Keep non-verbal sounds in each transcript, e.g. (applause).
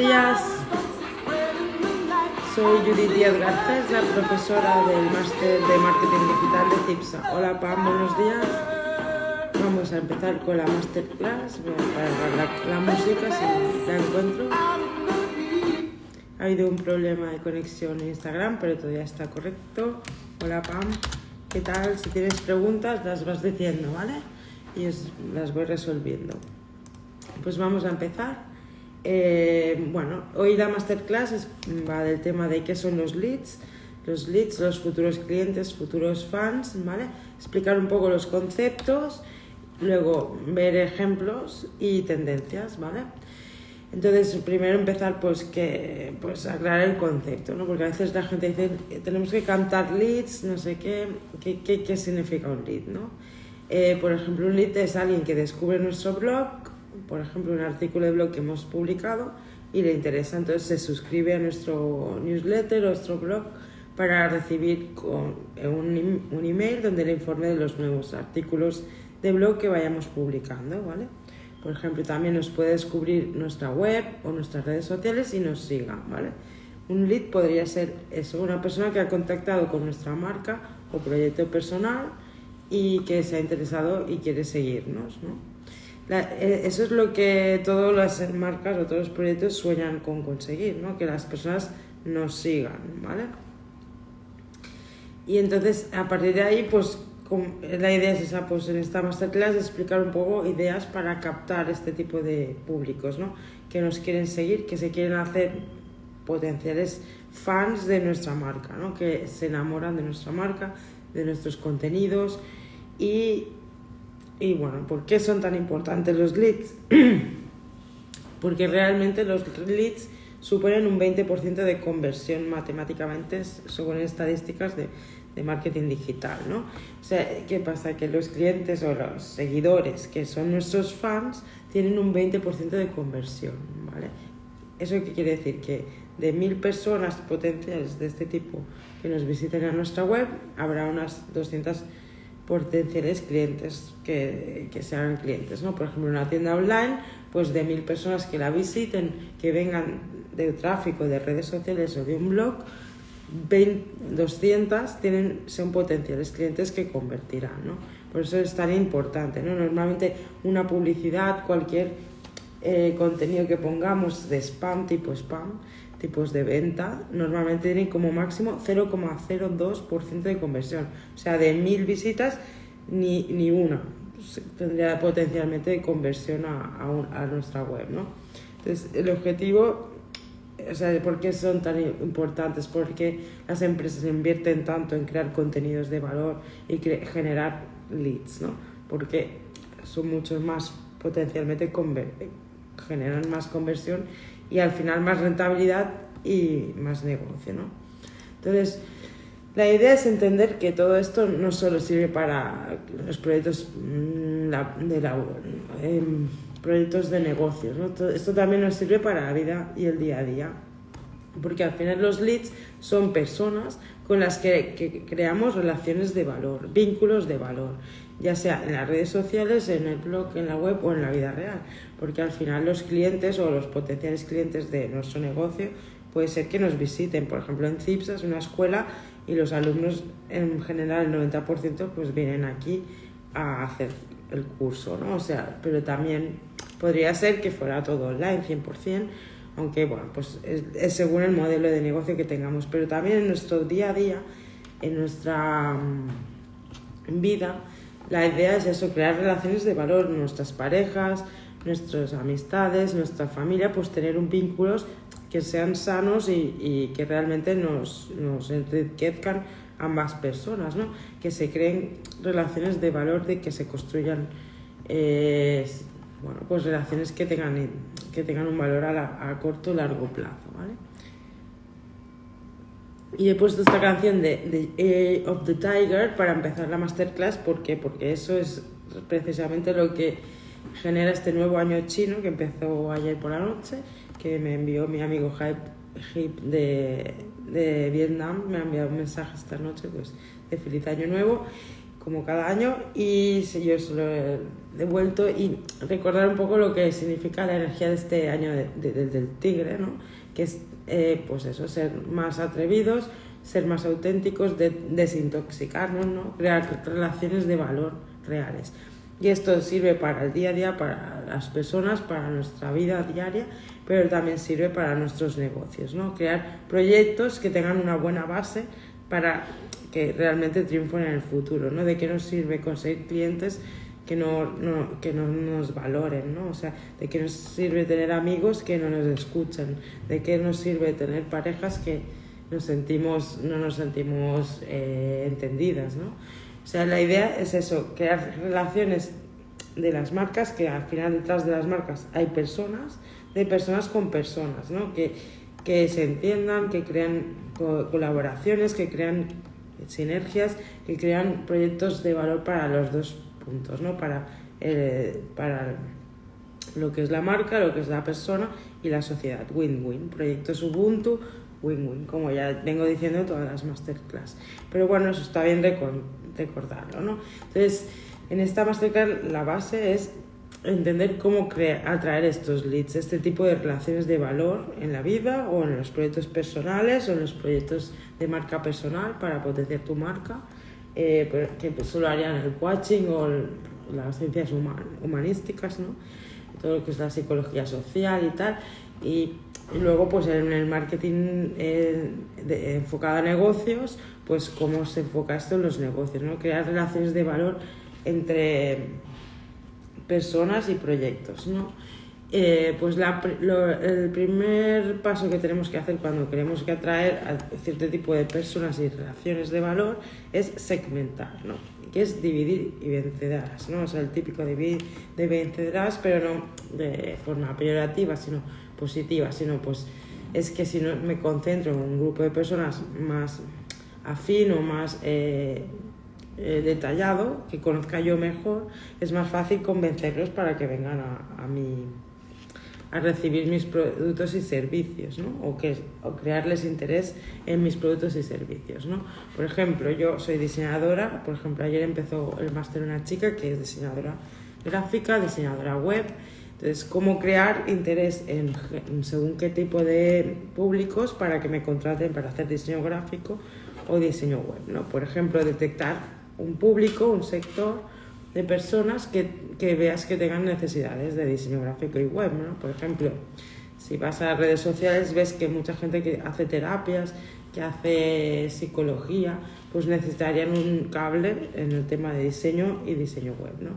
días. Soy Judith Díaz Garcés, la profesora del máster de marketing digital de CIPSA. Hola Pam, buenos días. Vamos a empezar con la masterclass. Voy a la, la música si la encuentro. Ha habido un problema de conexión en Instagram, pero todavía está correcto. Hola Pam, ¿qué tal? Si tienes preguntas, las vas diciendo, ¿vale? Y las voy resolviendo. Pues vamos a empezar. Eh, bueno, hoy la masterclass va del tema de qué son los leads, los leads, los futuros clientes, futuros fans, ¿vale? Explicar un poco los conceptos, luego ver ejemplos y tendencias, ¿vale? Entonces, primero empezar pues que pues aclarar el concepto, ¿no? Porque a veces la gente dice, tenemos que cantar leads, no sé qué, qué, qué, qué significa un lead, ¿no? Eh, por ejemplo, un lead es alguien que descubre nuestro blog, por ejemplo, un artículo de blog que hemos publicado y le interesa, entonces se suscribe a nuestro newsletter, nuestro blog, para recibir con un, un email donde le informe de los nuevos artículos de blog que vayamos publicando, ¿vale? Por ejemplo, también nos puede descubrir nuestra web o nuestras redes sociales y nos siga, ¿vale? Un lead podría ser eso, una persona que ha contactado con nuestra marca o proyecto personal y que se ha interesado y quiere seguirnos, ¿no? La, eso es lo que todas las marcas o todos los proyectos sueñan con conseguir, ¿no? Que las personas nos sigan, ¿vale? Y entonces, a partir de ahí, pues la idea es esa, pues en esta masterclass explicar un poco ideas para captar este tipo de públicos, ¿no? Que nos quieren seguir, que se quieren hacer potenciales fans de nuestra marca, ¿no? Que se enamoran de nuestra marca, de nuestros contenidos y, y bueno, ¿por qué son tan importantes los leads? (clears throat) Porque realmente los leads suponen un 20% de conversión matemáticamente según estadísticas de, de marketing digital, ¿no? O sea, ¿qué pasa? Que los clientes o los seguidores, que son nuestros fans, tienen un 20% de conversión, ¿vale? ¿Eso qué quiere decir? Que de mil personas potenciales de este tipo que nos visiten a nuestra web, habrá unas 200 potenciales clientes que, que se hagan clientes, ¿no? Por ejemplo, una tienda online, pues de mil personas que la visiten, que vengan de tráfico de redes sociales o de un blog, 20, 200 tienen, son potenciales clientes que convertirán, ¿no? Por eso es tan importante, ¿no? Normalmente una publicidad, cualquier eh, contenido que pongamos de spam, tipo spam, tipos de venta, normalmente tienen como máximo 0,02% de conversión. O sea, de mil visitas, ni, ni una tendría potencialmente conversión a, a, nuestra web, ¿no? Entonces, el objetivo o sea, ¿por qué son tan importantes? Porque las empresas invierten tanto en crear contenidos de valor y generar leads, ¿no? Porque son mucho más potencialmente generan más conversión y al final más rentabilidad y más negocio, ¿no? Entonces, la idea es entender que todo esto no solo sirve para los proyectos mm, de la, eh, proyectos de negocios. ¿no? Esto también nos sirve para la vida y el día a día, porque al final los leads son personas con las que creamos relaciones de valor, vínculos de valor, ya sea en las redes sociales, en el blog, en la web o en la vida real, porque al final los clientes o los potenciales clientes de nuestro negocio puede ser que nos visiten, por ejemplo en CIPSA es una escuela y los alumnos en general el 90% pues vienen aquí a hacer el curso, ¿no? O sea, pero también podría ser que fuera todo online 100%, aunque bueno, pues es, es, según el modelo de negocio que tengamos, pero también en nuestro día a día, en nuestra um, vida, la idea es eso, crear relaciones de valor, nuestras parejas, nuestras amistades, nuestra familia, pues tener un vínculos que sean sanos y, y que realmente nos, nos enriquezcan ambas personas, ¿no? que se creen relaciones de valor, de que se construyan eh, bueno, pues relaciones que tengan, que tengan un valor a, la, a corto o largo plazo. ¿vale? Y he puesto esta canción de, de of the Tiger para empezar la masterclass. ¿Por qué? Porque eso es precisamente lo que genera este nuevo año chino que empezó ayer por la noche, que me envió mi amigo Hype de, de Vietnam, me ha enviado un mensaje esta noche pues, de feliz año nuevo como cada año y yo se lo he devuelto y recordar un poco lo que significa la energía de este año del tigre, ¿no? que es eh, pues eso, ser más atrevidos, ser más auténticos, de, desintoxicarnos, ¿no? crear relaciones de valor reales. Y esto sirve para el día a día, para las personas, para nuestra vida diaria, pero también sirve para nuestros negocios, ¿no? Crear proyectos que tengan una buena base para que realmente triunfen en el futuro, ¿no? De qué nos sirve conseguir clientes que no, que no nos valoren, ¿no? O sea, de qué nos sirve tener amigos que no nos escuchan, de qué nos sirve tener parejas que nos sentimos, no nos sentimos eh, entendidas, ¿no? O sea, la idea es eso, crear relaciones de las marcas, que al final detrás de las marcas hay personas, de personas con personas, ¿no? Que, que se entiendan, que crean colaboraciones, que crean sinergias, que crean proyectos de valor para los dos puntos, ¿no? Para, eh, para lo que es la marca, lo que es la persona y la sociedad. Win-win. Proyectos Ubuntu, win-win, como ya vengo diciendo en todas las masterclass. Pero bueno, eso está bien recordarlo, ¿no? Entonces, en esta masterclass la base es entender cómo atraer estos leads, este tipo de relaciones de valor en la vida o en los proyectos personales o en los proyectos de marca personal para potenciar tu marca, eh, que solo harían el coaching o las ciencias humanísticas, ¿no? todo lo que es la psicología social y tal. Y, luego, pues en el marketing eh, enfocado a negocios, pues cómo se enfoca esto en los negocios, ¿no? Crear relaciones de valor entre personas y proyectos, ¿no? Eh, pues el primer paso que tenemos que hacer cuando queremos que atraer a cierto tipo de personas y relaciones de valor es segmentar, ¿no? que es dividir y vencerás, ¿no? O sea, el típico dividir de vencerás, pero no de forma peyorativa, sino positiva, sino pues es que si no me concentro en un grupo de personas más afín o más eh, eh, detallado, que conozca yo mejor, es más fácil convencerlos para que vengan a, a, mi, a recibir mis productos y servicios, ¿no? O, que, o crearles interés en mis productos y servicios, ¿no? Por ejemplo, yo soy diseñadora, por ejemplo, ayer empezó el máster una chica que es diseñadora gráfica, diseñadora web, entonces, cómo crear interés en, según qué tipo de públicos para que me contraten para hacer diseño gráfico o diseño web, ¿no? Por ejemplo, detectar un público, un sector de personas que, que, veas que tengan necesidades de diseño gráfico y web, ¿no? Por ejemplo, si vas a redes sociales ves que mucha gente que hace terapias, que hace psicología, pues necesitarían un cable en el tema de diseño y diseño web, ¿no?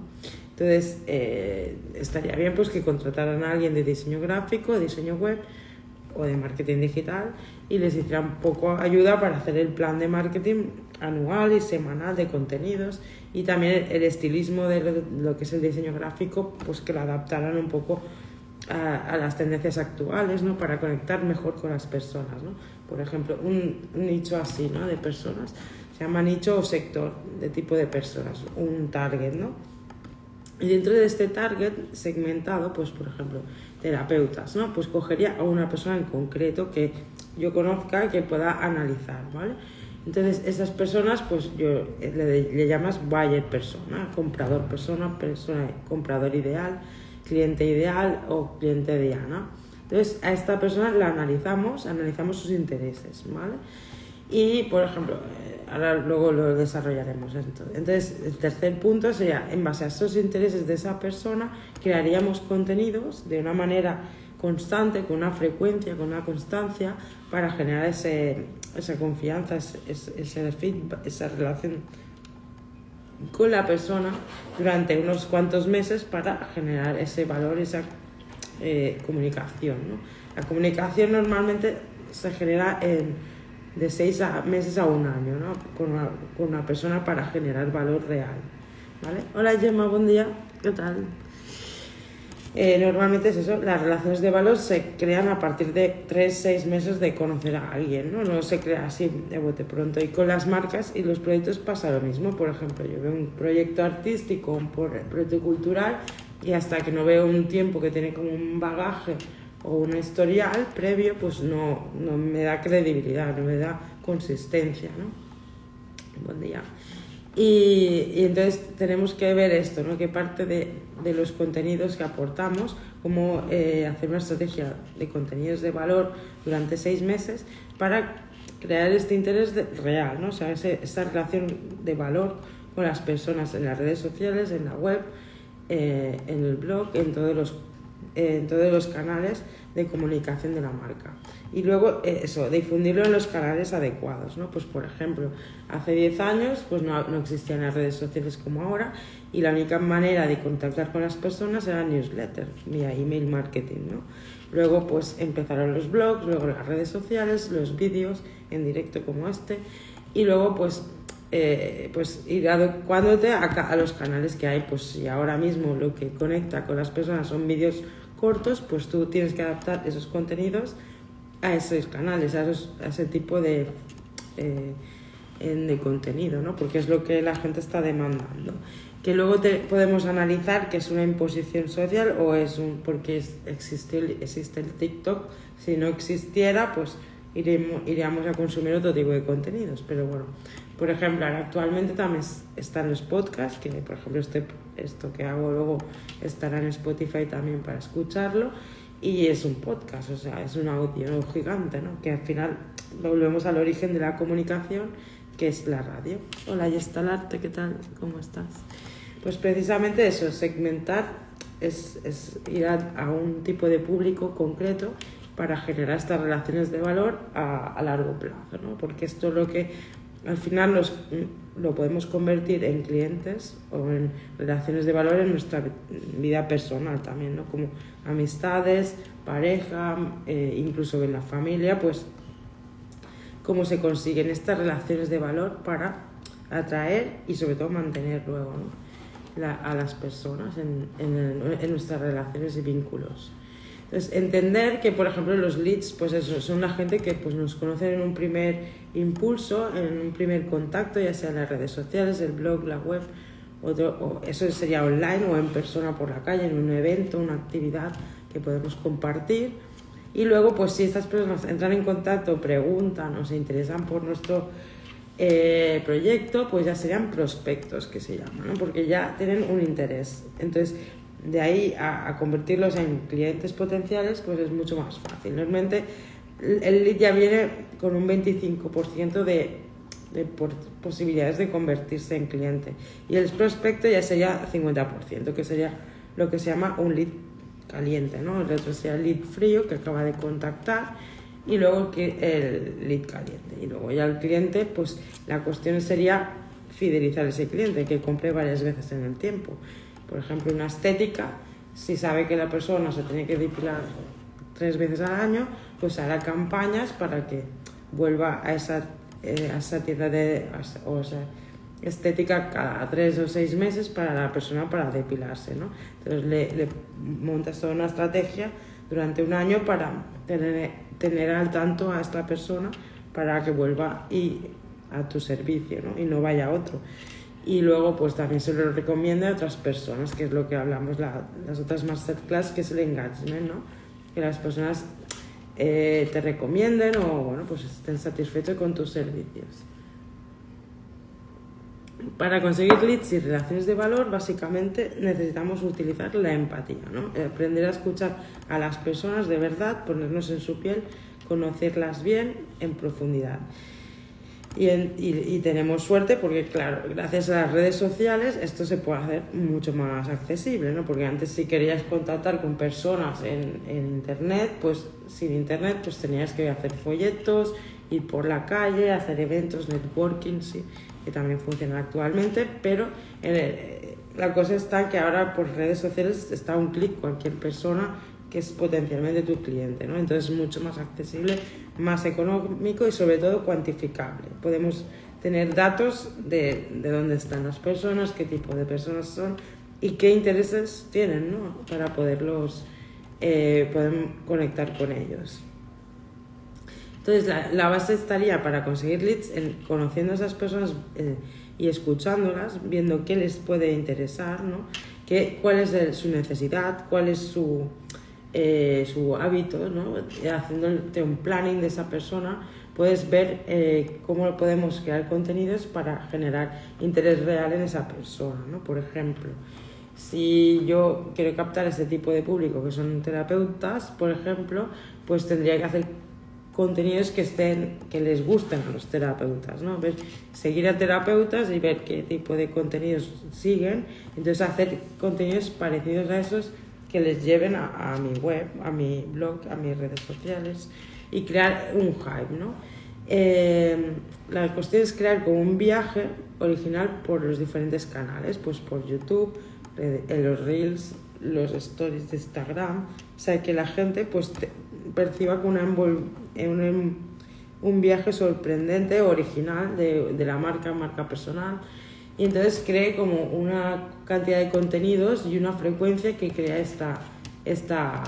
Entonces, eh, estaría bien pues que contrataran a alguien de diseño gráfico, diseño web o de marketing digital y les hicieran poco ayuda para hacer el plan de marketing anual y semanal de contenidos y también el estilismo de lo que es el diseño gráfico, pues que lo adaptaran un poco a, las tendencias actuales, ¿no? Para conectar mejor con las personas, ¿no? Por ejemplo, un, nicho así, ¿no? De personas, se llama nicho o sector de tipo de personas, un target, ¿no? Y dentro de este target segmentado, pues por ejemplo, terapeutas, ¿no? Pues cogería a una persona en concreto que yo conozca, que pueda analizar, ¿vale? Entonces, esas personas, pues yo le, le llamas buyer persona, comprador persona, persona, comprador ideal, cliente ideal o cliente diana. Entonces, a esta persona la analizamos, analizamos sus intereses, ¿vale? Y, por ejemplo, eh, ahora luego lo desarrollaremos. Entonces, el tercer punto sería, en base a esos intereses de esa persona, crearíamos contenidos de una manera constante, con una frecuencia, con una constancia, para generar ese, esa confianza, ese, feedback, esa relación con la persona durante unos cuantos meses para generar ese valor, esa eh, comunicación. La comunicación normalmente se genera de seis meses a un año con, una, con una persona para generar valor real. ¿vale? Hola Gemma, buen día, ¿qué tal? Eh, normalmente es eso, las relaciones de valor se crean a partir de 3-6 meses de conocer a alguien, ¿no? No se crea así de bote pronto. Y con las marcas y los proyectos pasa lo mismo. Por ejemplo, yo veo un proyecto artístico, un proyecto cultural, y hasta que no veo un tiempo que tiene como un bagaje o un historial previo, pues no, me da credibilidad, no me da consistencia, ¿no? Buen día. Y, entonces tenemos que ver esto, ¿no? que parte de, de los contenidos que aportamos, cómo eh, hacer una estrategia de contenidos de valor durante seis meses para crear este interés real, ¿no? o sea, esta relación de valor con las personas en las redes sociales, en la web, eh, en el blog, en todos los en todos los canales de comunicación de la marca. Y luego eh, eso, difundirlo en los canales adecuados, ¿no? Pues por ejemplo, hace 10 años pues no, no, existían las redes sociales como ahora y la única manera de contactar con las personas era newsletter, vía email marketing, ¿no? Luego pues empezaron los blogs, luego las redes sociales, los vídeos en directo como este y luego pues eh, pues ir adecuándote a, a, los canales que hay, pues si ahora mismo lo que conecta con las personas son vídeos cortos, pues tú tienes que adaptar esos contenidos a esos canales, a, ese tipo de, eh, de contenido, ¿no? Porque es lo que la gente está demandando. Que luego te, podemos analizar que es una imposición social o es un porque existe, existe el TikTok. Si no existiera, pues iremos, iríamos a consumir otro tipo de contenidos. Pero bueno, por ejemplo, actualmente también están los podcasts, que por ejemplo este, esto que hago luego estará en Spotify también para escucharlo. Y es un podcast, o sea, es un audio gigante, ¿no? Que al final volvemos al origen de la comunicación, que es la radio. Hola, y está el arte, ¿qué tal? ¿Cómo estás? Pues precisamente eso, segmentar es, es ir a, a, un tipo de público concreto para generar estas relaciones de valor a, a largo plazo, ¿no? Porque esto es lo que al final los, lo podemos convertir en clientes o en relaciones de valor en nuestra vida personal también, ¿no? Como amistades, pareja, eh, incluso en la familia, pues cómo se consiguen estas relaciones de valor para atraer y sobre todo mantener luego a las personas en, en nuestras relaciones y vínculos. Entonces, entender que, por ejemplo, los leads, pues eso, son la gente que pues, nos conoce en un primer impulso, en un primer contacto, ya sea en las redes sociales, el blog, la web, o eso sería online o en persona por la calle, en un evento, una actividad que podemos compartir. Y luego, pues si estas personas entran en contacto, preguntan o se interesan por nuestro eh, proyecto, pues ya serían prospectos que se llaman, ¿no? porque ya tienen un interés. Entonces, de ahí a, convertirlos en clientes potenciales, pues es mucho más fácil. Normalmente el lead ya viene con un 25% de, de posibilidades de convertirse en cliente y el prospecto ya sería 50%, que sería lo que se llama un lead caliente, ¿no? El otro sería el lead frío que acaba de contactar y luego el lead caliente. Y luego ya el cliente, pues la cuestión sería fidelizar a ese cliente, que compre varias veces en el tiempo por ejemplo, una estética, si sabe que la persona se tiene que depilar tres veces al año, pues hará campañas para que vuelva a esa, eh, tienda de o estética cada tres o seis meses para la persona para depilarse. ¿no? Entonces le, le montas toda una estrategia durante un año para tener, tener al tanto a esta persona para que vuelva y, a tu servicio ¿no? y no vaya a otro y luego pues también se lo recomienda a otras personas, que es lo que hablamos la, las otras masterclass, que es el engagement, ¿no? Que las personas eh, te recomienden o bueno, pues estén satisfechos con tus servicios. Para conseguir leads y relaciones de valor, básicamente necesitamos utilizar la empatía, ¿no? Aprender a escuchar a las personas de verdad, ponernos en su piel, conocerlas bien en profundidad. Y, y, tenemos suerte porque, claro, gracias a las redes sociales esto se puede hacer mucho más accesible, ¿no? Porque antes si querías contactar con personas en, en Internet, pues sin Internet pues tenías que hacer folletos, ir por la calle, hacer eventos, networking, sí, que también funcionan actualmente, pero la cosa está que ahora por redes sociales está un clic cualquier persona que es potencialmente tu cliente, ¿no? Entonces es mucho más accesible, más económico y sobre todo cuantificable. Podemos tener datos de, de dónde están las personas, qué tipo de personas son y qué intereses tienen, ¿no? Para poderlos eh, poder conectar con ellos. Entonces, la, la, base estaría para conseguir leads en conociendo a esas personas eh, y escuchándolas, viendo qué les puede interesar, ¿no? ¿Qué, ¿Cuál es su necesidad? ¿Cuál es su, eh, su hábito, ¿no? haciéndote un planning de esa persona, puedes ver eh, cómo podemos crear contenidos para generar interés real en esa persona. ¿no? Por ejemplo, si yo quiero captar ese tipo de público que son terapeutas, por ejemplo, pues tendría que hacer contenidos que estén que les gusten a los terapeutas, ¿no? Ver, seguir a terapeutas y ver qué tipo de contenidos siguen, entonces hacer contenidos parecidos a esos que les lleven a, mi web, a mi blog, a mis redes sociales y crear un hype, ¿no? Eh, la cuestión es crear como un viaje original por los diferentes canales, pues por YouTube, en los reels, los stories de Instagram, o sea, que la gente pues perciba con una un, un viaje sorprendente, original de, de, la marca, marca personal, y entonces cree como una cantidad de contenidos y una frecuencia que crea esta, esta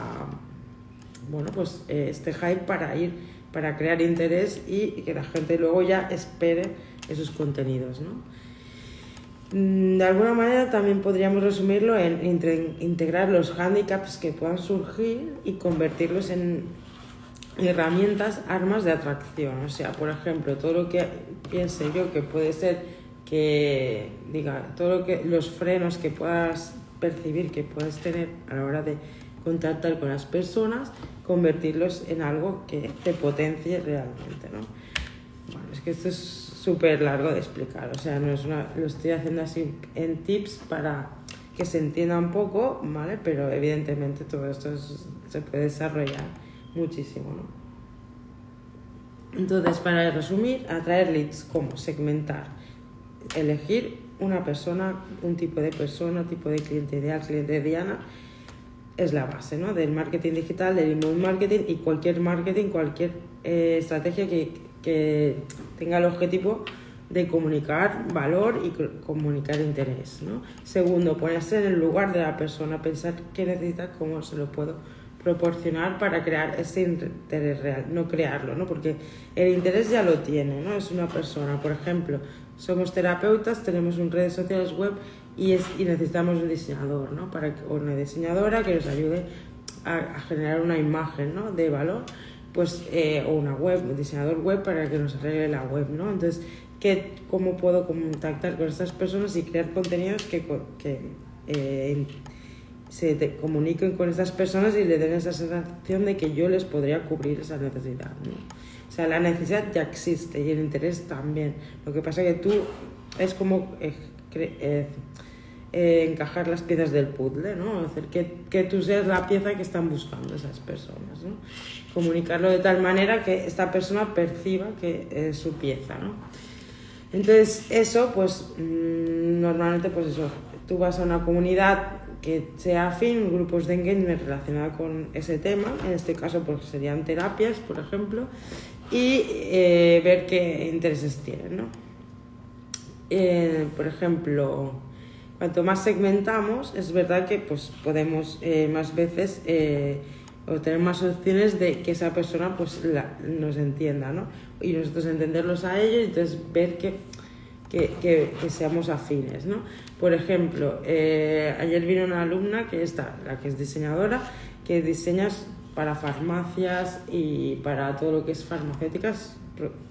bueno, pues eh, este hype para ir, para crear interés y que la gente luego ya espere esos contenidos, ¿no? Mm, de alguna manera también podríamos resumirlo en integrar los handicaps que puedan surgir y convertirlos en herramientas, armas de atracción. O sea, por ejemplo, todo lo que piense yo que puede ser que, diga, todo lo que, los frenos que puedas percibir, que puedes tener a la hora de contactar con las personas, convertirlos en algo que te potencie realmente, ¿no? Bueno, es que esto es súper largo de explicar, o sea, no es una, lo estoy haciendo así en tips para que se entienda un poco, ¿vale? Pero evidentemente todo esto se puede desarrollar muchísimo, ¿no? Entonces, para resumir, atraer leads como segmentar, elegir una persona, un tipo de persona, tipo de cliente ideal, cliente diana, es la base ¿no? del marketing digital, del inbound marketing y cualquier marketing, cualquier eh, estrategia que, que tenga el objetivo de comunicar valor y comunicar interés. ¿no? Segundo, ponerse en el lugar de la persona, pensar qué necesita, cómo se lo puedo proporcionar para crear ese interés real, no crearlo, ¿no? porque el interés ya lo tiene, ¿no? es una persona. Por ejemplo, somos terapeutas, tenemos un redes sociales web y, es, y necesitamos un diseñador, ¿no? para, o una diseñadora que nos ayude a, a generar una imagen ¿no? de valor pues, eh, o una web, un diseñador web para que nos arregle la web, ¿no? Entonces, ¿qué, ¿cómo puedo contactar con estas personas y crear contenidos que, que eh, se comuniquen con estas personas y le den esa sensación de que yo les podría cubrir esa necesidad, ¿no? Sea, la necesidad ya existe y el interés también. Lo que pasa es que tú es como eh, encajar las piezas del puzzle, ¿no? Hacer que, que tú seas la pieza que están buscando esas personas, ¿no? comunicarlo de tal manera que esta persona perciba que es su pieza, ¿no? Entonces, eso, pues, mm, normalmente, pues eso, tú vas a una comunidad que sea afín, grupos de engagement relacionados con ese tema, en este caso, pues serían terapias, por ejemplo, y eh, ver qué intereses tienen, ¿no? Eh, por ejemplo, cuanto más segmentamos, es verdad que pues podemos eh, más veces o tener más opciones de que esa persona pues nos entienda, ¿no? Y nosotros entenderlos a ellos y entonces ver que, que, que, seamos afines, ¿no? Por ejemplo, eh, ayer vino una alumna que está, la que es diseñadora, que diseñas para farmacias y para todo lo que es farmacéuticas,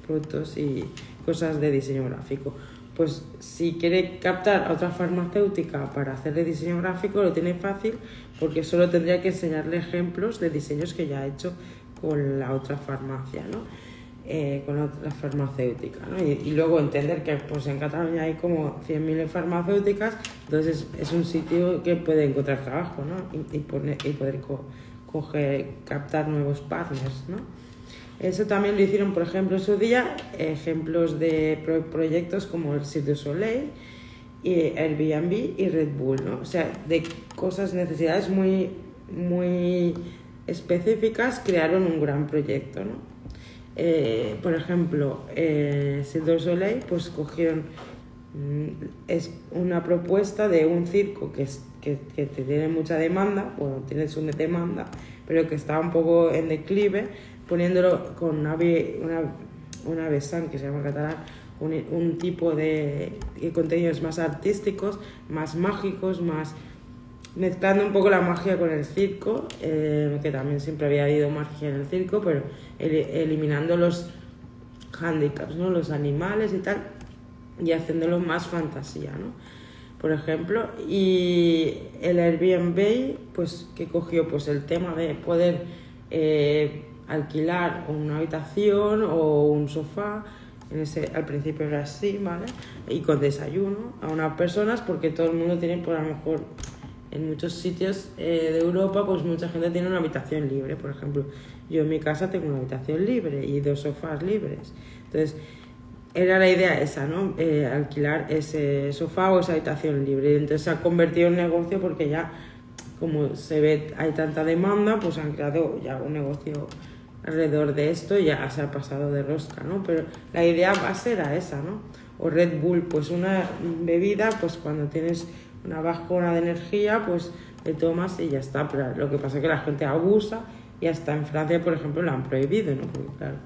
productos y cosas de diseño gráfico pues si quiere captar a otra farmacéutica para hacerle diseño gráfico lo tiene fácil porque solo tendría que enseñarle ejemplos de diseños que ya ha hecho con la otra farmacia, ¿no? Eh, con otra farmacéutica, ¿no? y, luego entender que pues en Cataluña hay como 100.000 farmacéuticas, entonces es, un sitio que puede encontrar trabajo ¿no? y, poner, y poder coger, captar nuevos partners. ¿no? Eso también lo hicieron, por ejemplo, en su día, ejemplos de proyectos como el Cirque du Soleil, y Airbnb y Red Bull, ¿no? O sea, de cosas, necesidades muy, muy específicas crearon un gran proyecto, ¿no? Eh, por ejemplo, eh, Cirque du Soleil, pues cogieron mm, es una propuesta de un circo que, es, que, que tiene mucha demanda, bueno, tiene su demanda, pero que está un poco en declive, poniéndolo con una, una, una que se llama catalán, un, un tipo de, de, contenidos más artísticos, más mágicos, más mezclando un poco la magia con el circo, eh, que también siempre había habido magia en el circo, pero eliminando los handicaps, ¿no? los animales y tal, y haciéndolo más fantasía, ¿no? Por ejemplo, y el Airbnb, pues que cogió pues el tema de poder eh, alquilar una habitación o un sofá, en ese, al principio era así, ¿vale? Y con desayuno a unas personas, porque todo el mundo tiene, por a lo mejor, en muchos sitios eh, de Europa, pues mucha gente tiene una habitación libre, por ejemplo. Yo en mi casa tengo una habitación libre y dos sofás libres. Entonces, era la idea esa, ¿no? Eh, alquilar ese sofá o esa habitación libre. Entonces se ha convertido en negocio porque ya, como se ve, hay tanta demanda, pues han creado ya un negocio alrededor de esto y ya se ha pasado de rosca, ¿no? Pero la idea base era esa, ¿no? O Red Bull, pues una bebida, pues cuando tienes una bajona de energía, pues le tomas y ya está. Pero lo que pasa es que la gente abusa y hasta en Francia, por ejemplo, lo han prohibido, ¿no? Porque claro,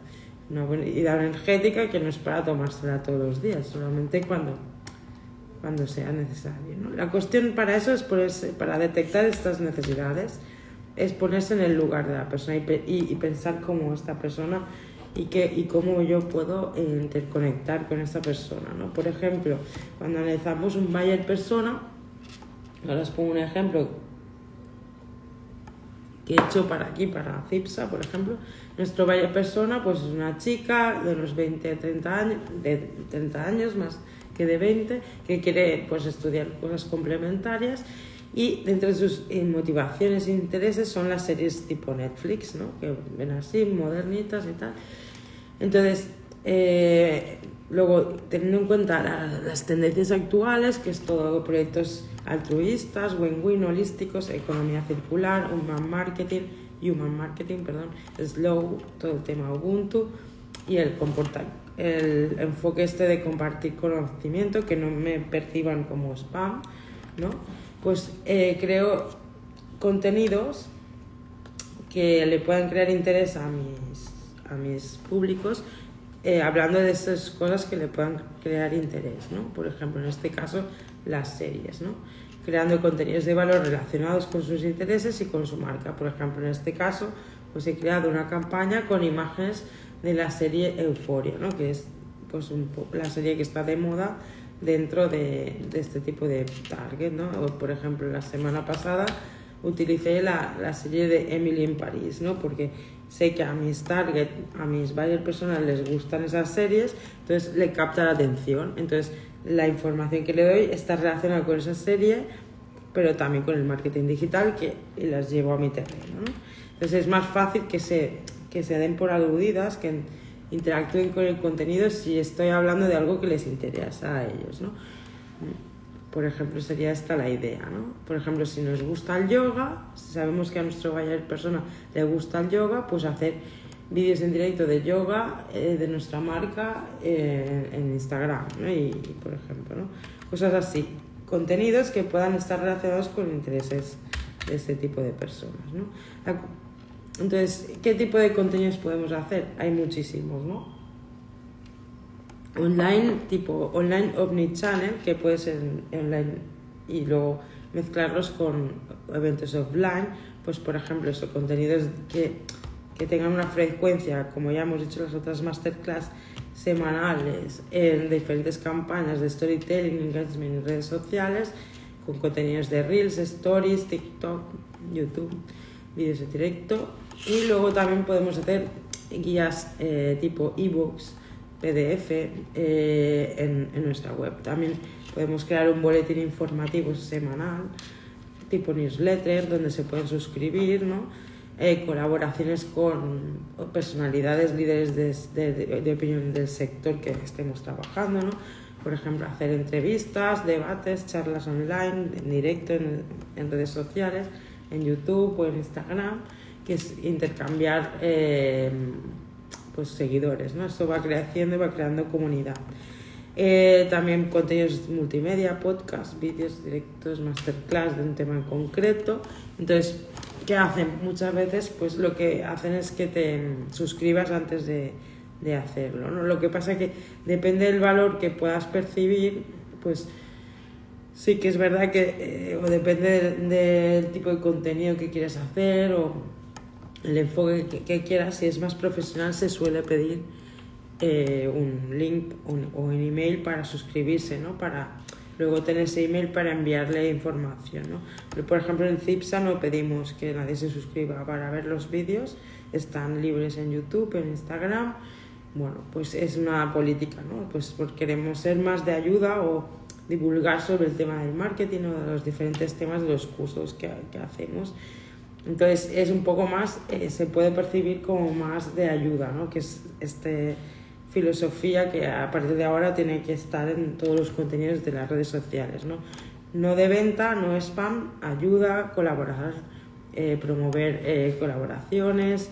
una bebida energética que no es para tomársela todos los días, solamente cuando, cuando sea necesario. ¿no? La cuestión para eso es ponerse, para detectar estas necesidades, es ponerse en el lugar de la persona y, y, pensar cómo esta persona y, que, y cómo yo puedo interconectar con esta persona. ¿no? Por ejemplo, cuando analizamos un buyer persona, ahora os pongo un ejemplo que he hecho para aquí, para CIPSA, por ejemplo, nuestro buyer persona pues es una chica de unos 20 30 años, de 30 años más que de 20, que quiere pues estudiar cosas complementarias y dentro de sus motivaciones e intereses son las series tipo Netflix, ¿no? que ven así, modernitas y tal. Entonces, eh, luego, teniendo en cuenta las tendencias actuales, que es todo proyectos altruistas, win-win, holísticos, economía circular, human marketing, human marketing, perdón, slow, todo el tema Ubuntu y el comportar, el enfoque este de compartir conocimiento, que no me perciban como spam, ¿no? Pues eh, creo contenidos que le puedan crear interés a mis, a mis públicos, eh, hablando de esas cosas que le puedan crear interés, ¿no? Por ejemplo, en este caso, las series, ¿no? Creando contenidos de valor relacionados con sus intereses y con su marca. Por ejemplo, en este caso, pues he creado una campaña con imágenes de la serie Euforia, ¿no? que es pues la serie que está de moda dentro de, este tipo de target. ¿no? por ejemplo, la semana pasada utilicé la, la, serie de Emily en París, ¿no? porque sé que a mis target, a mis varias personas les gustan esas series, entonces le capta la atención. Entonces, la información que le doy está relacionada con esa serie, pero también con el marketing digital que las llevo a mi terreno. Entonces es más fácil que se, que se den por aludidas, que interactúen con el contenido si estoy hablando de algo que les interesa a ellos. ¿no? Por ejemplo, sería esta la idea. ¿no? Por ejemplo, si nos gusta el yoga, si sabemos que a nuestro buyer persona le gusta el yoga, pues hacer vídeos en directo de yoga eh, de nuestra marca eh, en Instagram, y, por ejemplo, ¿no? cosas así, contenidos que puedan estar relacionados con intereses de este tipo de personas. ¿no? Entonces, ¿qué tipo de contenidos podemos hacer? Hay muchísimos, ¿no? Online, tipo online omnichannel, que puede ser online y luego mezclarlos con eventos offline, pues por ejemplo, esos contenidos que que tengan una frecuencia, como ya hemos dicho en las otras masterclass, semanales en diferentes campañas de storytelling, engagement en redes sociales, con contenidos de Reels, Stories, TikTok, YouTube, vídeos en directo. Y luego también podemos hacer guías eh, tipo ebooks, PDF eh, en, en, nuestra web. También podemos crear un boletín informativo semanal, tipo newsletter, donde se pueden suscribir, ¿no? Eh, colaboraciones con personalidades líderes de, de, opinión del sector que estemos trabajando, ¿no? Por ejemplo, hacer entrevistas, debates, charlas online, en directo, en, redes sociales, en YouTube o en Instagram, que es intercambiar eh, pues, seguidores, ¿no? Esto va creciendo y va creando comunidad. Eh, también contenidos multimedia, podcast, vídeos directos, masterclass de un tema en concreto. Entonces, ¿qué hacen? Muchas veces pues lo que hacen es que te suscribas antes de, hacerlo. ¿no? Lo que pasa es que depende del valor que puedas percibir, pues Sí que es verdad que eh, o depende del, tipo de contenido que quieras hacer o el enfoque que, quieras, si es más profesional se suele pedir eh, un link o un email para suscribirse, ¿no? Para luego tener ese email para enviarle información, ¿no? Por ejemplo, en Cipsa no pedimos que nadie se suscriba para ver los vídeos, están libres en YouTube, en Instagram, bueno, pues es una política, ¿no? Pues porque queremos ser más de ayuda o divulgar sobre el tema del marketing o de los diferentes temas de los cursos que, que hacemos. Entonces es un poco más, eh, se puede percibir como más de ayuda, ¿no? Que es este filosofía que a partir de ahora tiene que estar en todos los contenidos de las redes sociales, ¿no? No de venta, no spam, ayuda, colaborar, eh, promover eh, colaboraciones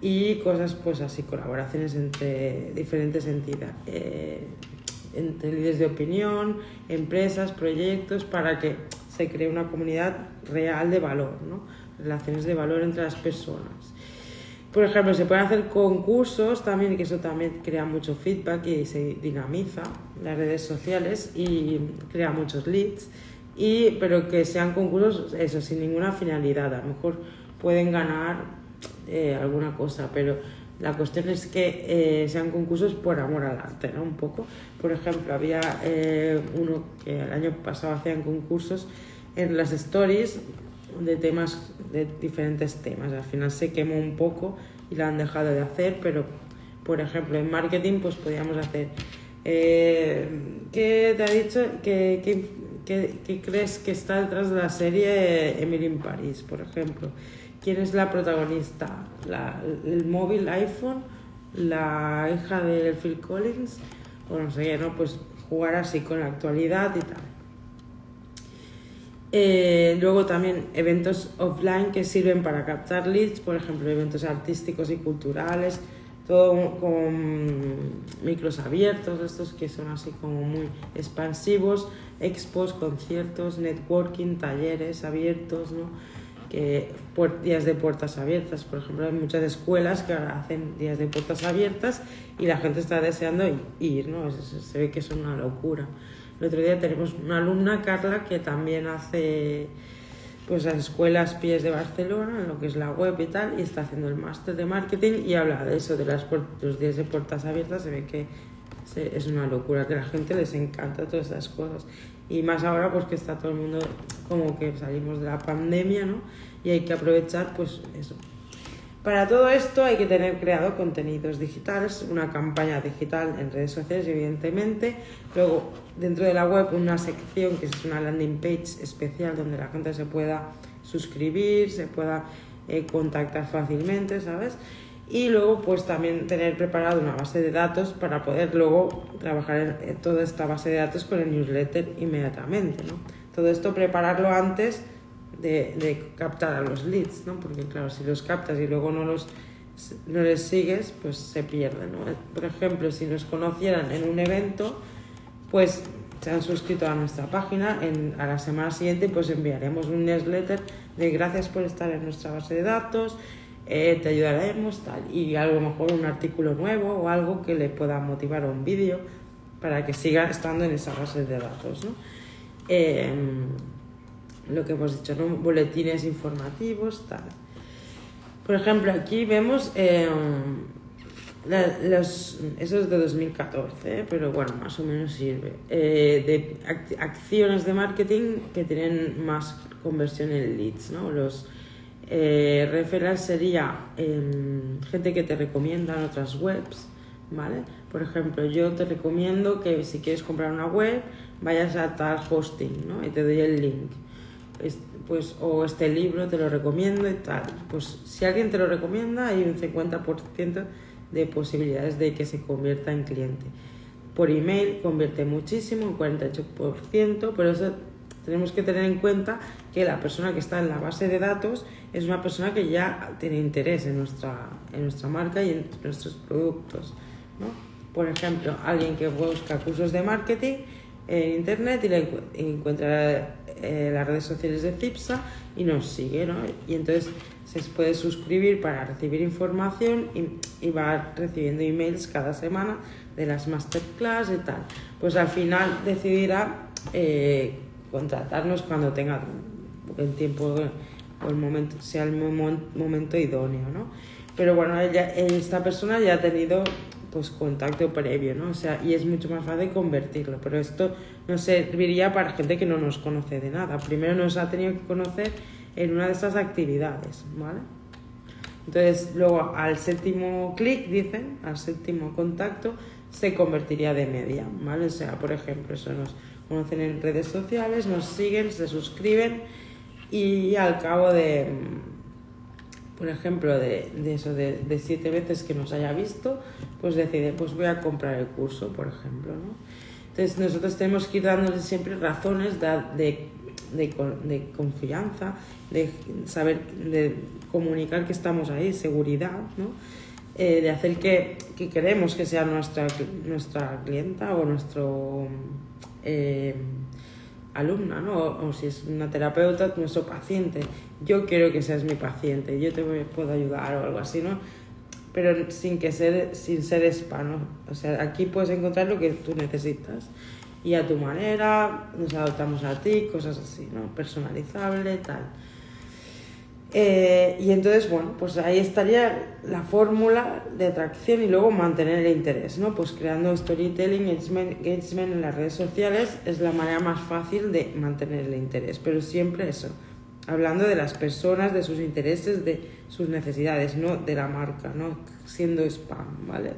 y cosas pues así, colaboraciones entre diferentes entidades, eh, entre líderes de opinión, empresas, proyectos, para que se cree una comunidad real de valor, ¿no? relaciones de valor entre las personas. Por ejemplo, se pueden hacer concursos también, que eso también crea mucho feedback y se dinamiza las redes sociales y crea muchos leads, y, pero que sean concursos, eso, sin ninguna finalidad. A lo mejor pueden ganar eh, alguna cosa, pero la cuestión es que eh, sean concursos por amor al arte, ¿no? Un poco. Por ejemplo, había eh, uno que el año pasado hacían concursos en las stories de temas, de diferentes temas. Al final se quemó un poco y la han dejado de hacer, pero por ejemplo en marketing pues podíamos hacer eh, ¿qué te ha dicho? ¿Qué, crees que está detrás de la serie Emily in Paris, por ejemplo? ¿Quién es la protagonista? ¿El móvil iPhone? ¿La hija de Phil Collins? O no sé qué, ¿no? Pues jugar así con la actualidad y tal. Eh, luego también eventos offline que sirven para captar leads, por ejemplo, eventos artísticos y culturales, todo con micros abiertos, estos que son así como muy expansivos, expos, conciertos, networking, talleres abiertos, ¿no? que, días de puertas abiertas, por ejemplo, hay muchas escuelas que hacen días de puertas abiertas y la gente está deseando ir, ¿no? se ve que es una locura. El otro día tenemos una alumna, Carla, que también hace pues las escuelas Pies de Barcelona, en lo que es la web y tal, y está haciendo el máster de marketing y habla de eso, de las los días de puertas abiertas, se ve que es una locura, que a la gente les encanta todas esas cosas. Y más ahora pues que está todo el mundo como que salimos de la pandemia, ¿no? Y hay que aprovechar pues eso, para todo esto hay que tener creado contenidos digitales, una campaña digital en redes sociales, evidentemente. Luego, dentro de la web, una sección que es una landing page especial donde la gente se pueda suscribir, se pueda eh, contactar fácilmente, ¿sabes? Y luego, pues también tener preparado una base de datos para poder luego trabajar en toda esta base de datos con el newsletter inmediatamente, ¿no? Todo esto prepararlo antes de, captar a los leads, ¿no? Porque claro, si los captas y luego no los no les sigues, pues se pierden, ¿no? Por ejemplo, si nos conocieran en un evento, pues se han suscrito a nuestra página, en, a la semana siguiente pues enviaremos un newsletter de gracias por estar en nuestra base de datos, eh, te ayudaremos, tal, y a lo mejor un artículo nuevo o algo que le pueda motivar o un vídeo para que siga estando en esa base de datos, ¿no? Eh, lo que hemos dicho, ¿no? boletines informativos, tal. Por ejemplo, aquí vemos eh, los, eso es de 2014, ¿eh? pero bueno, más o menos sirve. Eh, de acciones de marketing que tienen más conversión en leads, ¿no? Los eh, referrals sería em, gente que te recomienda en otras webs, ¿vale? Por ejemplo, yo te recomiendo que si quieres comprar una web, vayas a tal hosting, ¿no? Y te doy el link pues, o este libro te lo recomiendo y tal. Pues si alguien te lo recomienda, hay un 50% de posibilidades de que se convierta en cliente. Por email convierte muchísimo, un 48%, pero eso tenemos que tener en cuenta que la persona que está en la base de datos es una persona que ya tiene interés en nuestra, en nuestra marca y en nuestros productos. ¿no? Por ejemplo, alguien que busca cursos de marketing en internet y le encuentra eh, las redes sociales de CIPSA y nos sigue, ¿no? Y entonces se puede suscribir para recibir información y, va recibiendo emails cada semana de las masterclass y tal. Pues al final decidirá eh, contratarnos cuando tenga el tiempo o el momento, sea el momento idóneo, ¿no? Pero bueno, ella, esta persona ya ha tenido pues contacto previo, ¿no? O sea, y es mucho más fácil convertirlo, pero esto nos serviría para gente que no nos conoce de nada. Primero nos ha tenido que conocer en una de estas actividades, ¿vale? Entonces, luego al séptimo clic, dicen, al séptimo contacto, se convertiría de media, ¿vale? O sea, por ejemplo, eso nos conocen en redes sociales, nos siguen, se suscriben y al cabo de por ejemplo, de, de eso, de, de, siete veces que nos haya visto, pues decide, pues voy a comprar el curso, por ejemplo, ¿no? Entonces nosotros tenemos que ir dándole siempre razones de, de, confianza, de saber, de comunicar que estamos ahí, seguridad, ¿no? Eh, de hacer que, que, queremos que sea nuestra, nuestra clienta o nuestro... Eh, alumna, ¿no? O, si es una terapeuta, nuestro paciente. Yo quiero que seas mi paciente, yo te puedo ayudar o algo así, ¿no? Pero sin que ser, sin ser spam, O sea, aquí puedes encontrar lo que tú necesitas y a tu manera, nos adaptamos a ti, cosas así, ¿no? Personalizable, tal. Eh, y entonces, bueno, pues ahí estaría la fórmula de atracción y luego mantener el interés, ¿no? Pues creando storytelling, engagement en las redes sociales es la manera más fácil de mantener el interés, pero siempre eso, hablando de las personas, de sus intereses, de sus necesidades, no de la marca, ¿no? Siendo spam, ¿vale?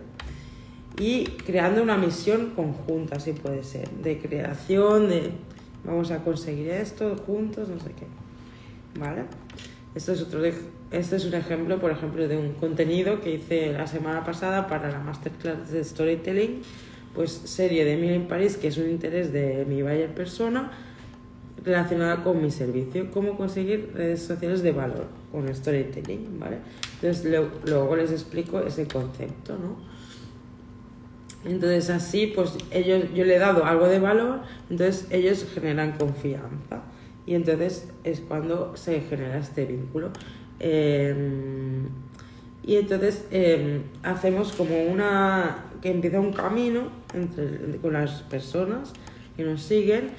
Y creando una misión conjunta, si puede ser, de creación, de vamos a conseguir esto juntos, no sé qué, ¿vale? Esto es, otro, este es un ejemplo, por ejemplo, de un contenido que hice la semana pasada para la masterclass de storytelling, pues serie de Emily en París, que es un interés de mi buyer persona relacionada con mi servicio, cómo conseguir redes sociales de valor con storytelling, ¿vale? Entonces luego les explico ese concepto, ¿no? Entonces así, pues ellos, yo le he dado algo de valor, entonces ellos generan confianza y entonces es cuando se genera este vínculo. Em, y entonces em, hacemos como una, que empieza un camino entre, con las personas que nos siguen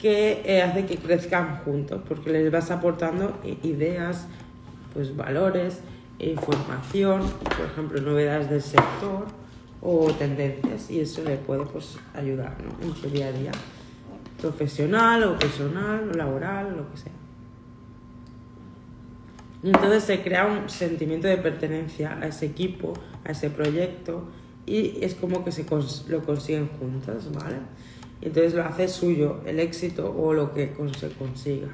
que eh, hace que crezcan juntos, porque les vas aportando ideas, pues valores, información, por ejemplo, novedades del sector o tendencias, y eso le puede pues, ayudar en su día a día profesional o personal o laboral, lo que sea. Entonces se crea un sentimiento de pertenencia a ese equipo, a ese proyecto, y es como que se lo consiguen juntas, ¿vale? Y entonces lo hace suyo el éxito o lo que se consiga.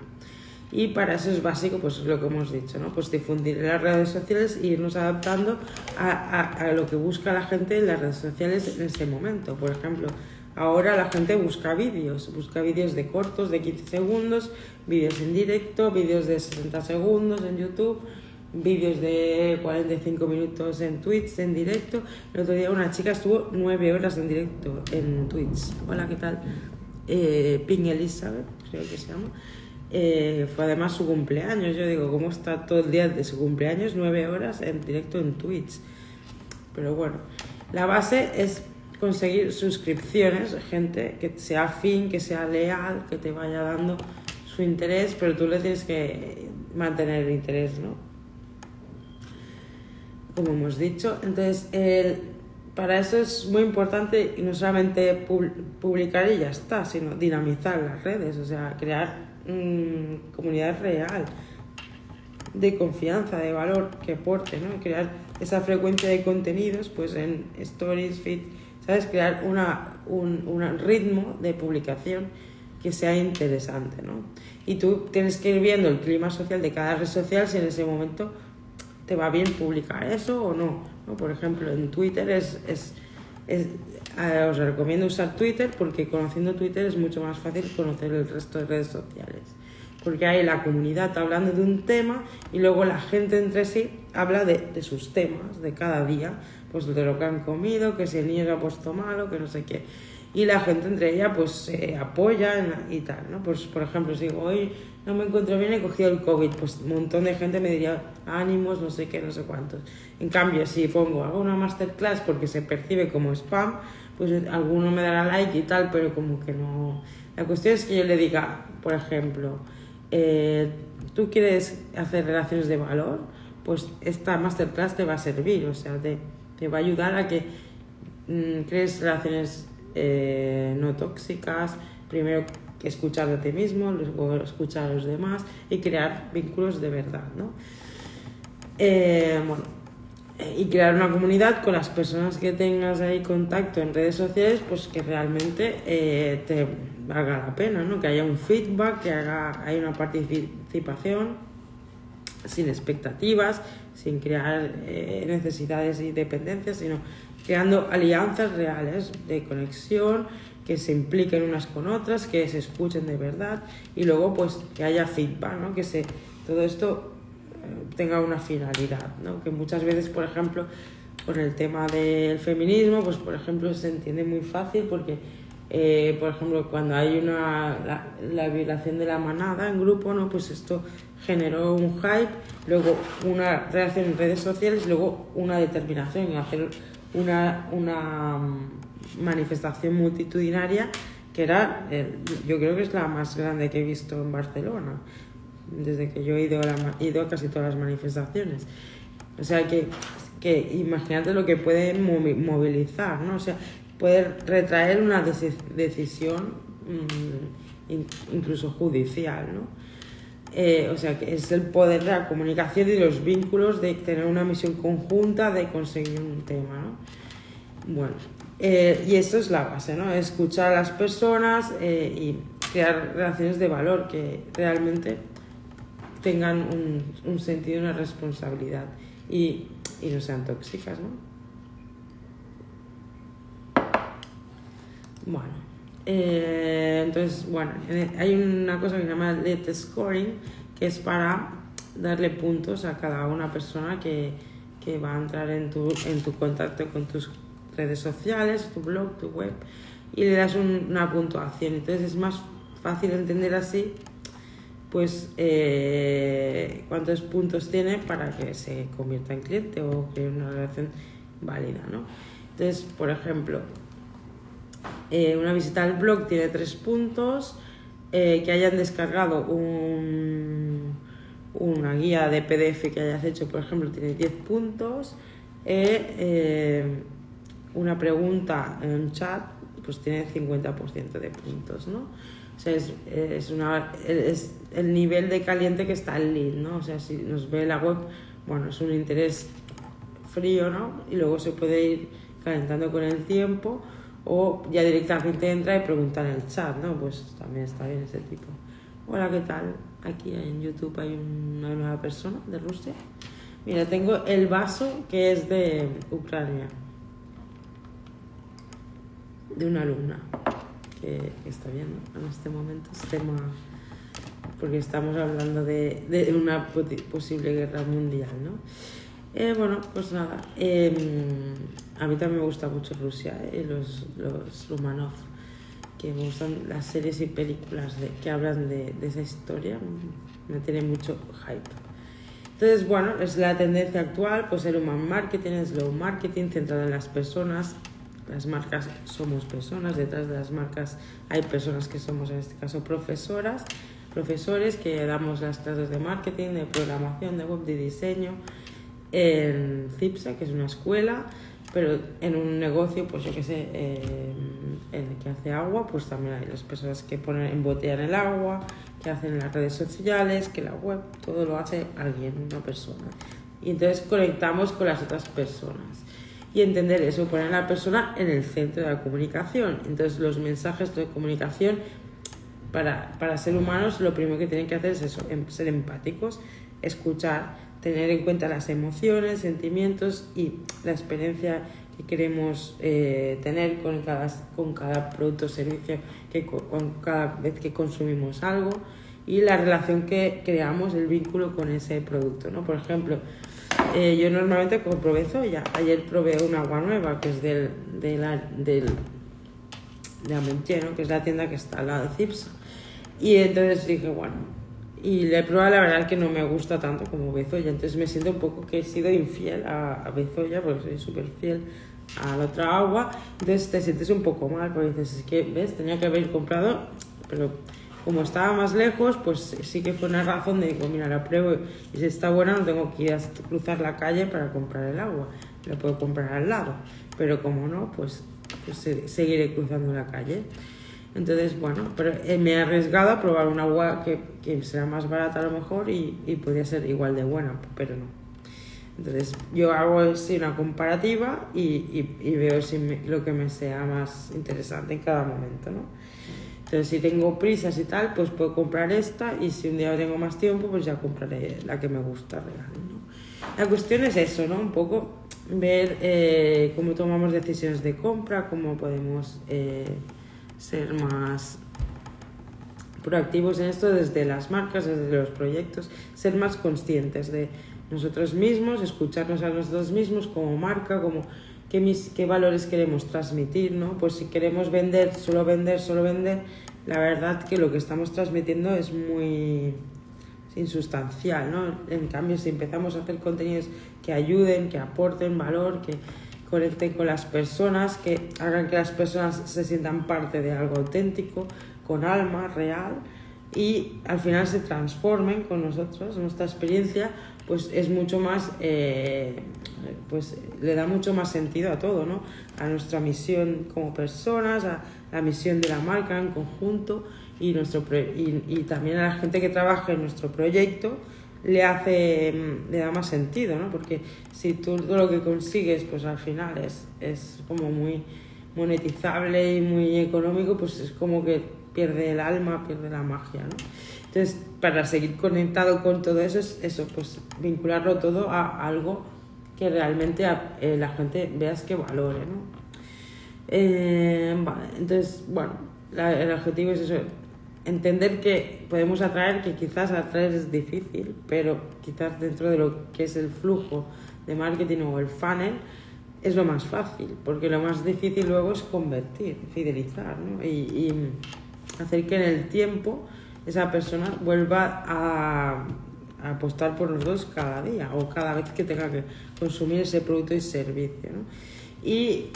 Y para eso es básico, pues lo que hemos dicho, ¿no? Pues difundir las redes sociales e irnos adaptando a, a, a lo que busca la gente en las redes sociales en ese momento. Por ejemplo, Ahora la gente busca vídeos, busca vídeos de cortos, de 15 segundos, vídeos en directo, vídeos de 60 segundos en YouTube, vídeos de 45 minutos en Twitch en directo. El otro día una chica estuvo 9 horas en directo en Twitch. Hola, ¿qué tal? Eh, Ping Elizabeth, creo que se llama. Eh, fue además su cumpleaños. Yo digo, ¿cómo está todo el día de su cumpleaños? 9 horas en directo en Twitch. Pero bueno, la base es conseguir suscripciones, gente que sea afín, que sea leal, que te vaya dando su interés, pero tú le tienes que mantener el interés, ¿no? Como hemos dicho. Entonces, para eso es muy importante y no solamente publicar y ya está, sino dinamizar las redes, o sea, crear mm, comunidad real, de confianza, de valor que aporte, ¿no? Crear esa frecuencia de contenidos, pues en stories, feed, ¿sabes? Crear una, un, un, ritmo de publicación que sea interesante, ¿no? Y tú tienes que ir viendo el clima social de cada red social si en ese momento te va bien publicar eso o no. ¿no? Por ejemplo, en Twitter es, es, es os recomiendo usar Twitter porque conociendo Twitter es mucho más fácil conocer el resto de redes sociales. Porque hay la comunidad hablando de un tema y luego la gente entre sí habla de, de sus temas de cada día pues de lo que han comido, que si el niño se ha puesto malo, que no sé qué. Y la gente entre ella pues se apoya y tal, ¿no? Pues por ejemplo, si digo, hoy no me encuentro bien, he cogido el COVID, pues un montón de gente me diría ánimos, no sé qué, no sé cuántos. En cambio, si pongo, hago una masterclass porque se percibe como spam, pues alguno me dará like y tal, pero como que no, La cuestión es que yo le diga, por ejemplo, eh, tú quieres hacer relaciones de valor, pues esta masterclass te va a servir, o sea, te, te va a ayudar a que mm, crees relaciones eh, no tóxicas, primero escuchar a ti mismo, luego escuchar a los demás y crear vínculos de verdad, ¿no? Eh, bueno, y crear una comunidad con las personas que tengas ahí contacto en redes sociales, pues que realmente eh, te valga la pena, ¿no? Que haya un feedback, que haga, hay una participación sin expectativas, sin crear eh, necesidades y dependencias, sino creando alianzas reales de conexión, que se impliquen unas con otras, que se escuchen de verdad y luego pues que haya feedback, ¿no? Que se, todo esto tenga una finalidad, ¿no? Que muchas veces, por ejemplo, con el tema del feminismo, pues por ejemplo se entiende muy fácil porque, eh, por ejemplo, cuando hay una la, violación de la manada en grupo, ¿no? Pues esto generó un hype, luego una reacción en redes sociales, luego una determinación en hacer una, una mm, manifestación multitudinaria que era, yo creo que es la más grande que he visto en Barcelona desde que yo he ido a, ido a casi todas las manifestaciones. O sea que, que imagínate lo que puede movilizar, ¿no? O sea, puede retraer una decisión mm, incluso judicial, ¿no? Eh, o sea, que es el poder de la comunicación y los vínculos de tener una misión conjunta de conseguir un tema, ¿no? Bueno, eh, y esto es la base, ¿no? Escuchar a las personas eh, y crear relaciones de valor que realmente tengan un, un sentido, una responsabilidad y, y no sean tóxicas, ¿no? Bueno, eh, entonces, bueno, hay una cosa que se llama Let Scoring, que es para darle puntos a cada una persona que, que va a entrar en tu, en tu contacto con tus redes sociales, tu blog, tu web, y le das una puntuación. Entonces es más fácil entender así pues eh, cuántos puntos tiene para que se convierta en cliente o que una relación válida, ¿no? Entonces, por ejemplo, eh, una visita al blog tiene tres puntos, eh, que hayan descargado un, una guía de PDF que hayas hecho, por ejemplo, tiene 10 puntos, una pregunta en un chat, pues tiene 50% de puntos, ¿no? O sea, es, es, una, es el nivel de caliente que está el lead, ¿no? O sea, si nos ve la web, bueno, es un interés frío, ¿no? Y luego se puede ir calentando con el tiempo o ya directamente entra y pregunta en el chat, ¿no? Pues también está bien ese tipo. Hola, ¿qué tal? Aquí en YouTube hay una nueva persona de Rusia. Mira, tengo el vaso que es de Ucrania, de una alumna que, está viendo en este momento este tema, porque estamos hablando de, de una posible guerra mundial, ¿no? Eh, bueno, pues nada, em, a mí también me gusta mucho Rusia eh, los, los Rumanov, que me gustan las series y películas de, que hablan de, de esa historia, me tiene mucho hype. Entonces, bueno, es la tendencia actual, pues el human marketing, slow marketing, centrado en las personas, las marcas somos personas, detrás de las marcas hay personas que somos en este caso profesoras, profesores que damos las clases de marketing, de programación, de web, de diseño en CIPSA, que es una escuela, pero en un negocio, pues yo que sé, en el que hace agua, pues también hay las personas que ponen, embotellan el agua, que hacen las redes sociales, que la web, todo lo hace alguien, una persona. Y entonces conectamos con las otras personas y entender eso, poner a la persona en el centro de la comunicación. Entonces los mensajes de comunicación para, para ser humanos lo primero que tienen que hacer es eso, em, ser empáticos, escuchar, tener en cuenta las emociones, sentimientos y la experiencia que queremos eh, tener con cada, con cada producto o servicio, que, con cada vez que consumimos algo y la relación que creamos, el vínculo con ese producto. ¿no? Por ejemplo, eh, yo normalmente compro ya Ayer probé un agua nueva que es del, de la, del, de Amentino, que es la tienda que está al lado de Cipsa. Y entonces dije, bueno, Y le he probado, la verdad que no me gusta tanto como Bezoya, entonces me siento un poco que he sido infiel a, a Bezoya, porque soy súper fiel a la otra agua, entonces te sientes un poco mal, porque dices, es que, ¿ves? Tenía que haber comprado, pero como estaba más lejos, pues sí que fue una razón de, digo, mira, la pruebo y si está buena no tengo que ir a cruzar la calle para comprar el agua, la puedo comprar al lado, pero como no, pues, pues seguiré cruzando la calle. Entonces, bueno, pero eh, me he arriesgado a probar un agua que, que será más barata a lo mejor y, y podría ser igual de buena, pero no. Entonces, yo hago así una comparativa y, y, y veo si lo que me sea más interesante en cada momento, ¿no? Entonces, si tengo prisas y tal, pues puedo comprar esta y si un día tengo más tiempo, pues ya compraré la que me gusta real, ¿no? La cuestión es eso, ¿no? Un poco ver eh, cómo tomamos decisiones de compra, cómo podemos... Eh, ser más proactivos en esto desde las marcas, desde los proyectos, ser más conscientes de nosotros mismos, escucharnos a nosotros mismos como marca, como qué, mis, qué valores queremos transmitir, ¿no? Pues si queremos vender, solo vender, solo vender, la verdad que lo que estamos transmitiendo es muy insustancial, ¿no? En cambio, si empezamos a hacer contenidos que ayuden, que aporten valor, que conecten con las personas, que hagan que las personas se sientan parte de algo auténtico, con alma real y al final se transformen con nosotros, nuestra experiencia, pues es mucho más, eh, pues le da mucho más sentido a todo, ¿no? A nuestra misión como personas, a la misión de la marca en conjunto y, nuestro, y, y también a la gente que trabaja en nuestro proyecto, le hace, mm, le da más sentido, ¿no? Porque si todo lo que consigues, pues al final es, es como muy monetizable y muy económico, pues es como que pierde el alma, pierde la magia, ¿no? Entonces, para seguir conectado con todo eso, es eso, pues vincularlo todo a algo que realmente eh, la gente veas que valore, ¿no? Eh, entonces, bueno, el objetivo es eso, entender que podemos atraer, que quizás atraer es difícil, pero quizás dentro de lo que es el flujo de marketing o el funnel es lo más fácil, porque lo más difícil luego es convertir, fidelizar ¿no? y, hacer que en el tiempo esa persona vuelva a, apostar por los dos cada día o cada vez que tenga que consumir ese producto y servicio. ¿no? Y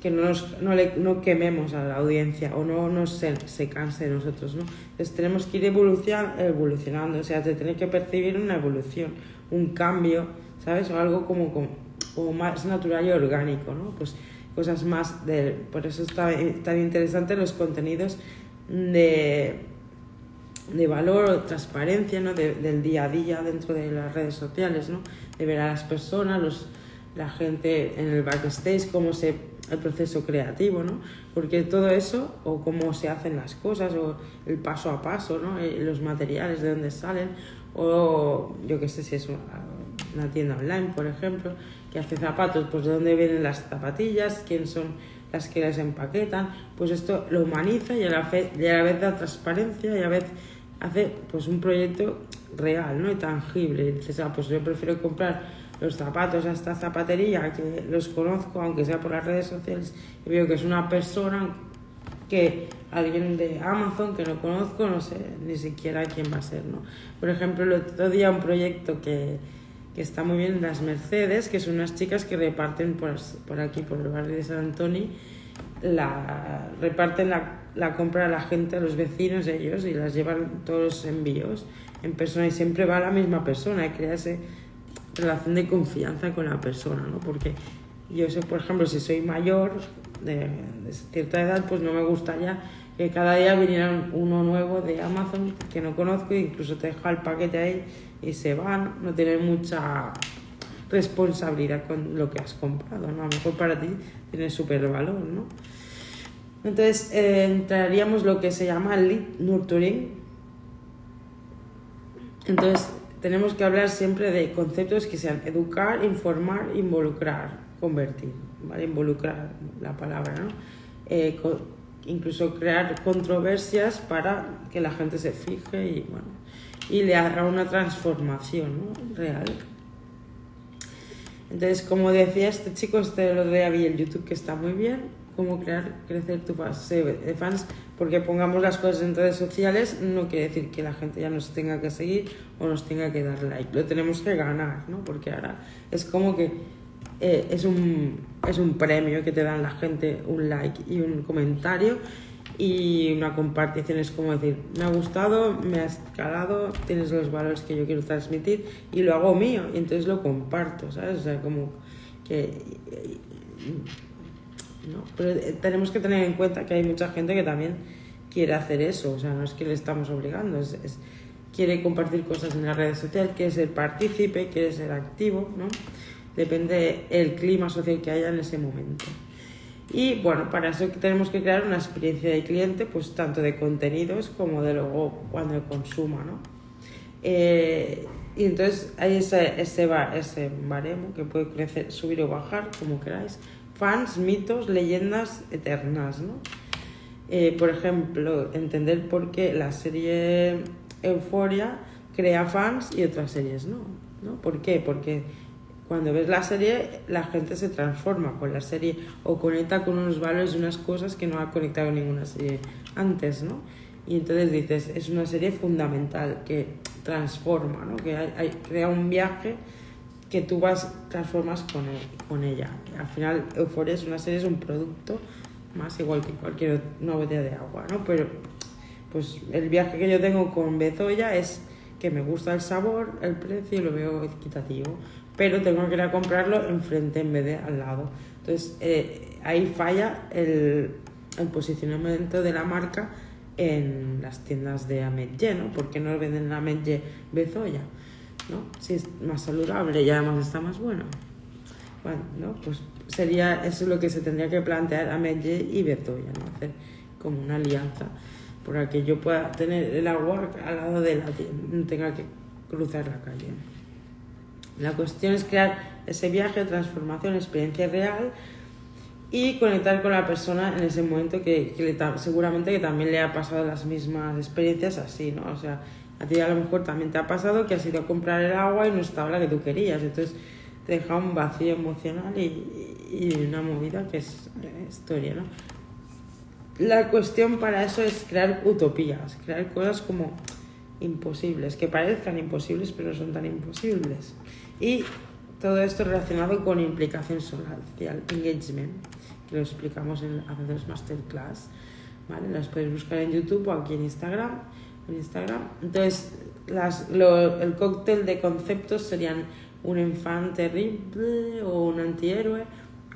que no, nos, no, le, no quememos a la audiencia o no nos se, se canse de nosotros, ¿no? Entonces tenemos que ir evolucionando, evolucionando, o sea, se tiene que percibir una evolución, un cambio, ¿sabes? O algo como, como, como más natural y orgánico, ¿no? Pues cosas más de... Por eso está tan interesante los contenidos de, de valor o transparencia, ¿no? De, del día a día dentro de las redes sociales, ¿no? De ver a las personas, los, la gente en el backstage, cómo se el proceso creativo, ¿no? Porque todo eso, o cómo se hacen las cosas, o el paso a paso, ¿no? Eh, los materiales de dónde salen, o yo qué sé si es una tienda online, por ejemplo, que hace zapatos, pues de dónde vienen las zapatillas, quién son las que las empaquetan, pues esto lo humaniza y a la vez, y a la vez da transparencia y a la vez hace pues un proyecto real, ¿no? Y tangible. Dices, ah, pues yo prefiero comprar los zapatos a esta zapatería, que los conozco, aunque sea por las redes sociales, y veo que es una persona que alguien de Amazon que no conozco, no sé ni siquiera quién va a ser, ¿no? Por ejemplo, el otro día un proyecto que, que está muy bien, las Mercedes, que son unas chicas que reparten por, por aquí, por el barrio de San Antonio, la, reparten la, la compra a la gente, a los vecinos ellos, y las llevan todos los envíos en persona, y siempre va la misma persona, y crea ese relación de confianza con la persona, ¿no? Porque yo sé, por ejemplo, si soy mayor, de, cierta edad, pues no me gustaría que cada día viniera uno nuevo de Amazon que no conozco e incluso te deja el paquete ahí y se van, no tener mucha responsabilidad con lo que has comprado, ¿no? A lo mejor para ti tiene súper valor, ¿no? Entonces, eh, entraríamos lo que se llama lead nurturing. Entonces, tenemos que hablar siempre de conceptos que sean educar, informar, involucrar, convertir, ¿vale? Involucrar la palabra, ¿no? Eh, incluso crear controversias para que la gente se fije y, bueno, y le haga una transformación ¿no? real. Entonces, como decía este chico, este lo de había en YouTube que está muy bien, cómo crear, crecer tu base de fans porque pongamos las cosas en redes sociales no quiere decir que la gente ya nos tenga que seguir o nos tenga que dar like. Lo tenemos que ganar, ¿no? Porque ahora es como que eh, es, un, es un premio que te dan la gente un like y un comentario y una compartición es como decir, me ha gustado, me has calado, tienes los valores que yo quiero transmitir y lo hago mío y entonces lo comparto, ¿sabes? O sea, como que ¿no? Pero eh, tenemos que tener en cuenta que hay mucha gente que también quiere hacer eso, o sea, no es que le estamos obligando, es, quiere compartir cosas en las redes sociales, quiere ser partícipe, quiere ser activo, ¿no? Depende del clima social que haya en ese momento. Y bueno, para eso tenemos que crear una experiencia de cliente, pues tanto de contenidos como de luego cuando consuma, ¿no? Eh, y entonces hay ese, ese, ese baremo que puede crecer, subir o bajar, como queráis, fans, mitos, leyendas eternas, ¿no? Eh, por ejemplo, entender por qué la serie Euforia crea fans y otras series no, ¿no? ¿Por qué? Porque cuando ves la serie la gente se transforma con la serie o conecta con unos valores y unas cosas que no ha conectado ninguna serie antes, ¿no? Y entonces dices, es una serie fundamental que transforma, ¿no? Que crea un viaje que tú vas, transformas con, con ella. Al final, Euphoria es una serie, es un producto más igual que cualquier una botella de agua, ¿no? Pero pues el viaje que yo tengo con Bezoya es que me gusta el sabor, el precio y lo veo equitativo, pero tengo que ir a comprarlo enfrente en vez de al lado. Entonces eh, ahí falla el, posicionamiento de la marca en las tiendas de Ametlle, ¿no? Porque no venden Ametlle Bezoya. ¿No? Si es más saludable y además está más bueno. Bueno, ¿no? Pues sería eso lo que se tendría que plantear a Medje y Betoya, ¿no? Hacer como una alianza para que yo pueda tener el agua al lado de la no tenga que cruzar la calle. La cuestión es crear ese viaje transformación, experiencia real y conectar con la persona en ese momento que, que seguramente que también le ha pasado las mismas experiencias así, ¿no? O sea, a ti a lo mejor también te ha pasado que has ido a comprar el agua y no estaba la que tú querías. Entonces te deja un vacío emocional y, una movida que es historia, ¿no? La cuestión para eso es crear utopías, crear cosas como imposibles, que parezcan imposibles pero son tan imposibles. Y todo esto relacionado con implicación social, engagement, que lo explicamos en hace dos masterclass, ¿vale? Las puedes buscar en YouTube o aquí en Instagram Instagram. Entonces, las, lo, el cóctel de conceptos serían un infante terrible o un antihéroe,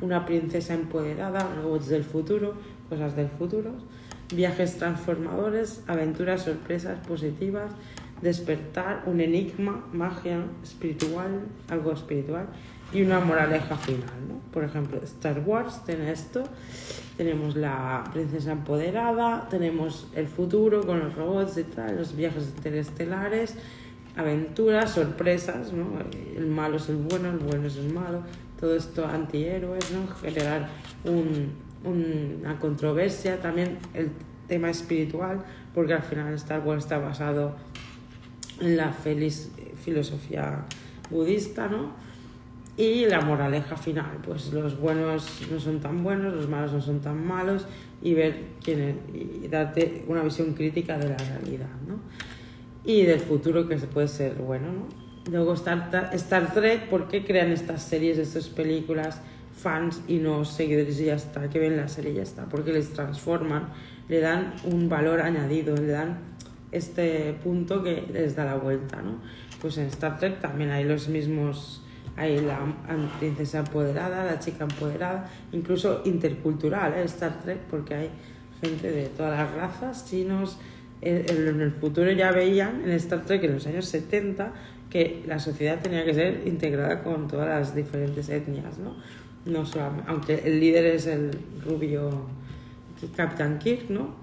una princesa empoderada, robots del futuro, cosas del futuro, viajes transformadores, aventuras, sorpresas positivas, despertar, un enigma, magia espiritual, algo espiritual y una moraleja final. ¿no? Por ejemplo, Star Wars tiene esto, tenemos la princesa empoderada, tenemos el futuro con los robots y tal, los viajes interestelares, aventuras, sorpresas, ¿no? el malo es el bueno, el bueno es el malo, todo esto antihéroes, ¿no? generar un, una controversia, también el tema espiritual, porque al final Star Wars está basado en la feliz filosofía budista, ¿no? Y la moraleja final, pues los buenos no son tan buenos, los malos no son tan malos y ver quién y darte una visión crítica de la realidad, ¿no? Y del futuro que puede ser bueno, ¿no? Luego Star, Star Trek, ¿por qué crean estas series, estas películas? fans y no seguidores y ya está, que ven la serie y ya está, porque les transforman, le dan un valor añadido, le dan este punto que les da la vuelta, ¿no? Pues en Star Trek también hay los mismos hay la princesa empoderada, la chica empoderada, incluso intercultural, ¿eh? Star Trek, porque hay gente de todas las razas, chinos. En el futuro ya veían en Star Trek en los años 70 que la sociedad tenía que ser integrada con todas las diferentes etnias, ¿no? no aunque el líder es el rubio Captain Kirk, ¿no?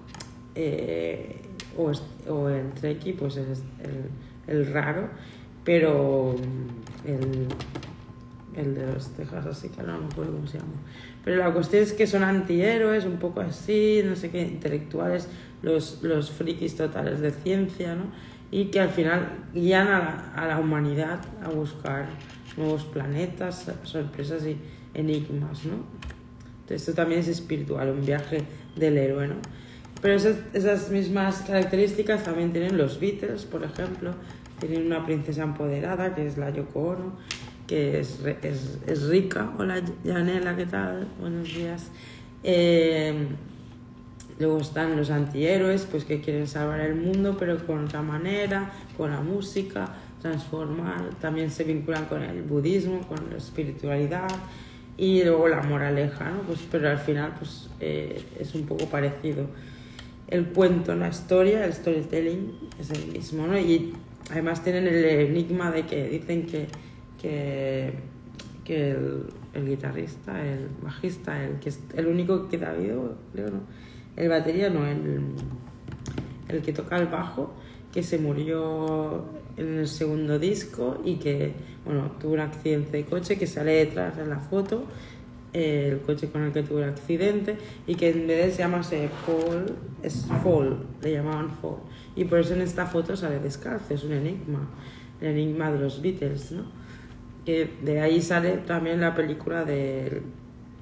Eh, o, o el Trekkie, pues es el, el raro, pero el, el de los Texas, así que no me acuerdo cómo se llama. Pero la cuestión es que son antihéroes, un poco así, no sé qué, intelectuales, los, los frikis totales de ciencia, ¿no? Y que al final guían a la, a la humanidad a buscar nuevos planetas, sorpresas y enigmas, ¿no? Entonces, esto también es espiritual, un viaje del héroe, ¿no? Pero esas, esas mismas características también tienen los Beatles, por ejemplo. Tienen una princesa empoderada, que es la Yoko Ono, que es, es, es rica. Hola, Janela, ¿qué tal? Buenos días. Eh, luego están los antihéroes, pues que quieren salvar el mundo, pero con otra manera, con la música, transformar. También se vinculan con el budismo, con la espiritualidad y luego la moraleja, ¿no? Pues, pero al final pues, eh, es un poco parecido. El cuento, la historia, el storytelling es el mismo, ¿no? Y además tienen el enigma de que dicen que, que, que el, guitarrista, el bajista, el, que es el único que queda vivo, creo, ¿no? El batería no, el, el que toca el bajo, que se murió en el segundo disco y que, bueno, tuvo un accidente de coche que sale detrás en la foto, el coche con el que tuvo el accidente, y que en vez de llamarse Paul, es Fall, le llamaban Fall. Y por eso en esta foto sale descalzo, es un enigma, el enigma de los Beatles, ¿no? Que de ahí sale también la película de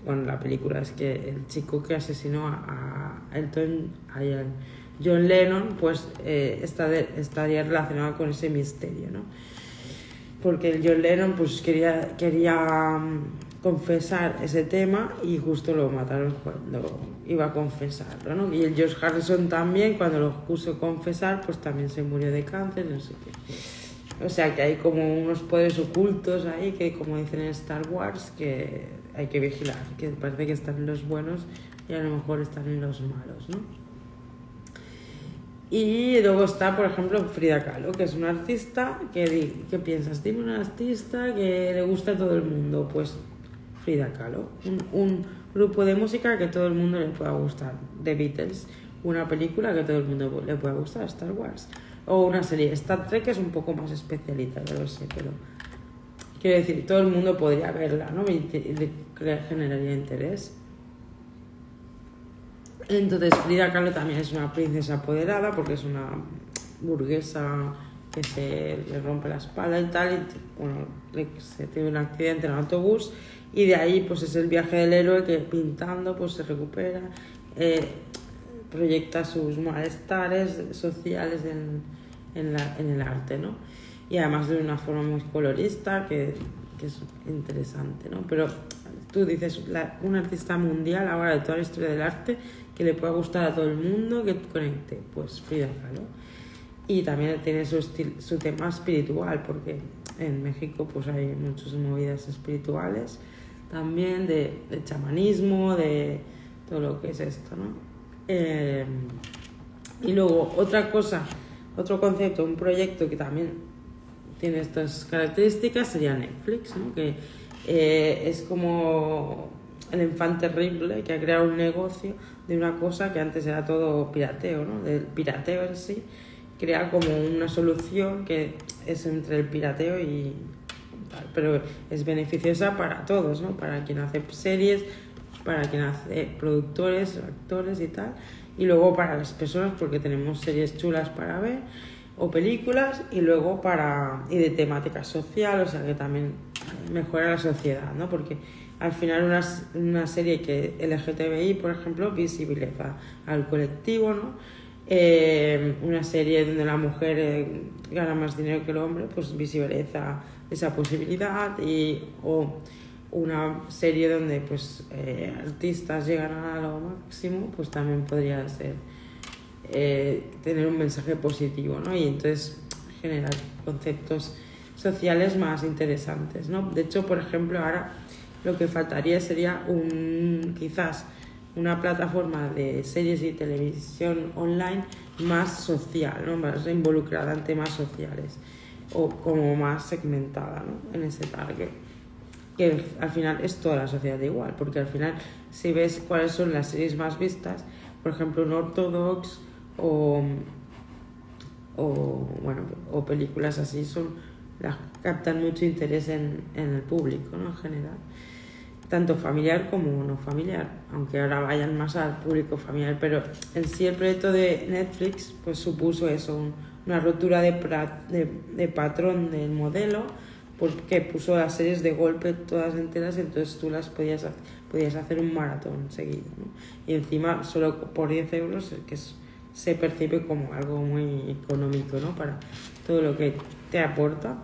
bueno, la película es que el chico que asesinó a, Elton, a John Lennon, pues eh, está de- estaría relacionado con ese misterio, ¿no? Porque el John Lennon pues quería, quería mm, confesar ese tema y justo lo mataron cuando iba a confesarlo, ¿no? Y el George Harrison también, cuando lo puso confesar, pues también se murió de cáncer, no sé qué. O sea que hay como unos poderes ocultos ahí que, como dicen en Star Wars, que hay que vigilar, que parece que están los buenos y a lo mejor están los malos, ¿no? Y luego está, por ejemplo, Frida Kahlo, que es una artista que, ¿qué piensas? Dime una artista que le gusta a todo el mundo. Pues Frida Kahlo, un, grupo de música que todo el mundo le pueda gustar, The Beatles, una película que todo el mundo le pueda gustar, Star Wars, o una serie. Star Trek es un poco más especialita, ya lo sé, pero quiero decir, todo el mundo podría verla, ¿no? Cre- generaría interés. Entonces Frida Kahlo también es una princesa apoderada porque es una burguesa que se le rompe la espalda y tal, y bueno, se tiene un accidente en el autobús y de ahí pues es el viaje del héroe que pintando pues se recupera, eh, proyecta sus malestares sociales en, en, la- en el arte, ¿no? Y además de una forma muy colorista que, que es interesante, ¿no? Pero tú dices, la- un artista mundial ahora de toda la historia del arte que le pueda gustar a todo el mundo, que conecte, pues Frida Kahlo. Y también tiene su, su tema espiritual, porque en México pues hay muchas movidas espirituales, también de, de chamanismo, de todo lo que es esto, ¿no? Eh, y luego otra cosa, otro concepto, un proyecto que también tiene estas características sería Netflix, ¿no? que eh, es como el infante terrible que ha creado un negocio de una cosa que antes era todo pirateo, ¿no? del pirateo en sí, crea como una solución que es entre el pirateo y pero es beneficiosa para todos, ¿no? para quien hace series, para quien hace productores, actores y tal, y luego para las personas porque tenemos series chulas para ver o películas y luego para y de temática social, o sea que también mejora la sociedad, ¿no? Porque al final una, una serie que LGTBI, por ejemplo, visibiliza al colectivo, ¿no? Eh, una serie donde la mujer eh, gana más dinero que el hombre, pues visibiliza esa posibilidad y o una serie donde pues eh, artistas llegan a lo máximo, pues también podría ser tener un mensaje positivo, ¿no? Y entonces generar conceptos sociales más interesantes, ¿no? De hecho, por ejemplo, ahora lo que faltaría sería un quizás una plataforma de series y televisión online más social, ¿no? Más involucrada en temas sociales o como más segmentada, ¿no? En ese target que al final es toda la sociedad igual, porque al final si ves cuáles son las series más vistas, por ejemplo, un Orthodox o, o, bueno, o películas así, son las captan mucho interés en, en el público, ¿no? En general. Tanto familiar como no familiar, aunque ahora vayan más al público familiar, pero en sí el proyecto de Netflix pues supuso eso, un- una rotura de, patrón del modelo, porque puso las series de golpe todas enteras, entonces tú las podías, podías hacer un maratón seguido. Y encima, solo por 10 euros, que se percibe como algo muy económico ¿no? para todo lo que te aporta.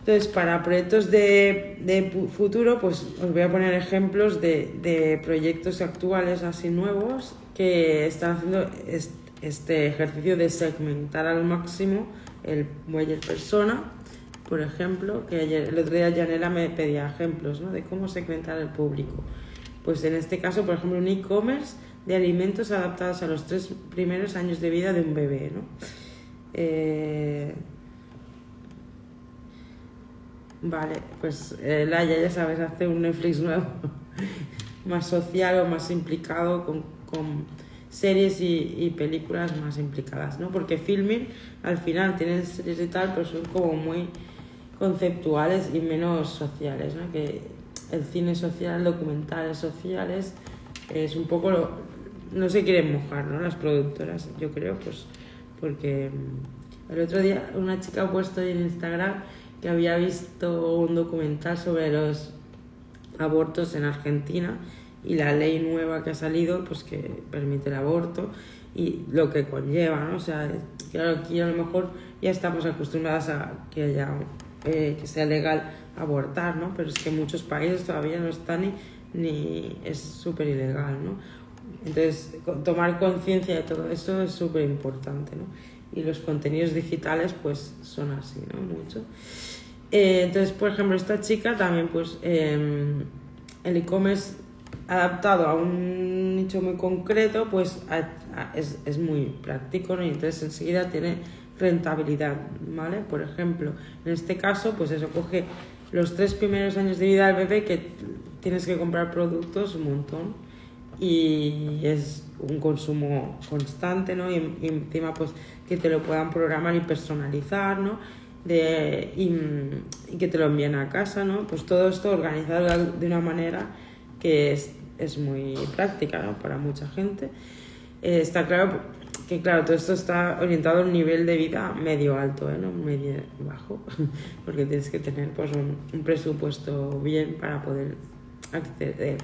Entonces, para proyectos de, de, futuro, pues os voy a poner ejemplos de, de, proyectos actuales así nuevos que están haciendo este ejercicio de segmentar al máximo el muelle persona por ejemplo, que ayer, el otro día Janela me pedía ejemplos ¿no? de cómo segmentar el público. Pues en este caso, por ejemplo, un e-commerce de alimentos adaptados a los tres primeros años de vida de un bebé. ¿no? Eh, vale, pues eh, Laia, ya sabes, hace un Netflix nuevo, (laughs) más social o más implicado con, con series y, y, películas más implicadas, ¿no? Porque filming al final tienen series y tal, pero son como muy conceptuales y menos sociales, ¿no? que el cine social, documentales sociales, es un poco lo, no se quieren mojar, ¿no? Las productoras, yo creo, pues porque mm, el otro día una chica ha puesto en Instagram que había visto un documental sobre los abortos en Argentina y la ley nueva que ha salido, pues que permite el aborto y lo que conlleva, ¿no? O sea, claro, aquí a lo mejor ya estamos acostumbradas a que haya eh, que sea legal abortar, ¿no? Pero es que en muchos países todavía no está ni, ni es súper ilegal, ¿no? Entonces, tomar conciencia de todo eso es súper importante, ¿no? Y los contenidos digitales, pues, son así, ¿no? Mucho. Eh, entonces, por ejemplo, esta chica también, pues, em, el e-commerce adaptado a un nicho muy concreto, pues es, es, muy práctico, ¿no? Y entonces enseguida tiene rentabilidad, ¿vale? Por ejemplo, en este caso, pues eso coge los tres primeros años de vida del bebé que tienes que comprar productos un montón y es un consumo constante, ¿no? Y, encima, pues que te lo puedan programar y personalizar, ¿no? De, y, que te lo envíen a casa, ¿no? Pues todo esto organizado de una manera que es, es muy práctica, ¿no? Para mucha gente. Eh, está claro que claro, todo esto está orientado a un nivel de vida medio alto, ¿eh? no medio bajo, (laughs) porque tienes que tener pues un, presupuesto bien para poder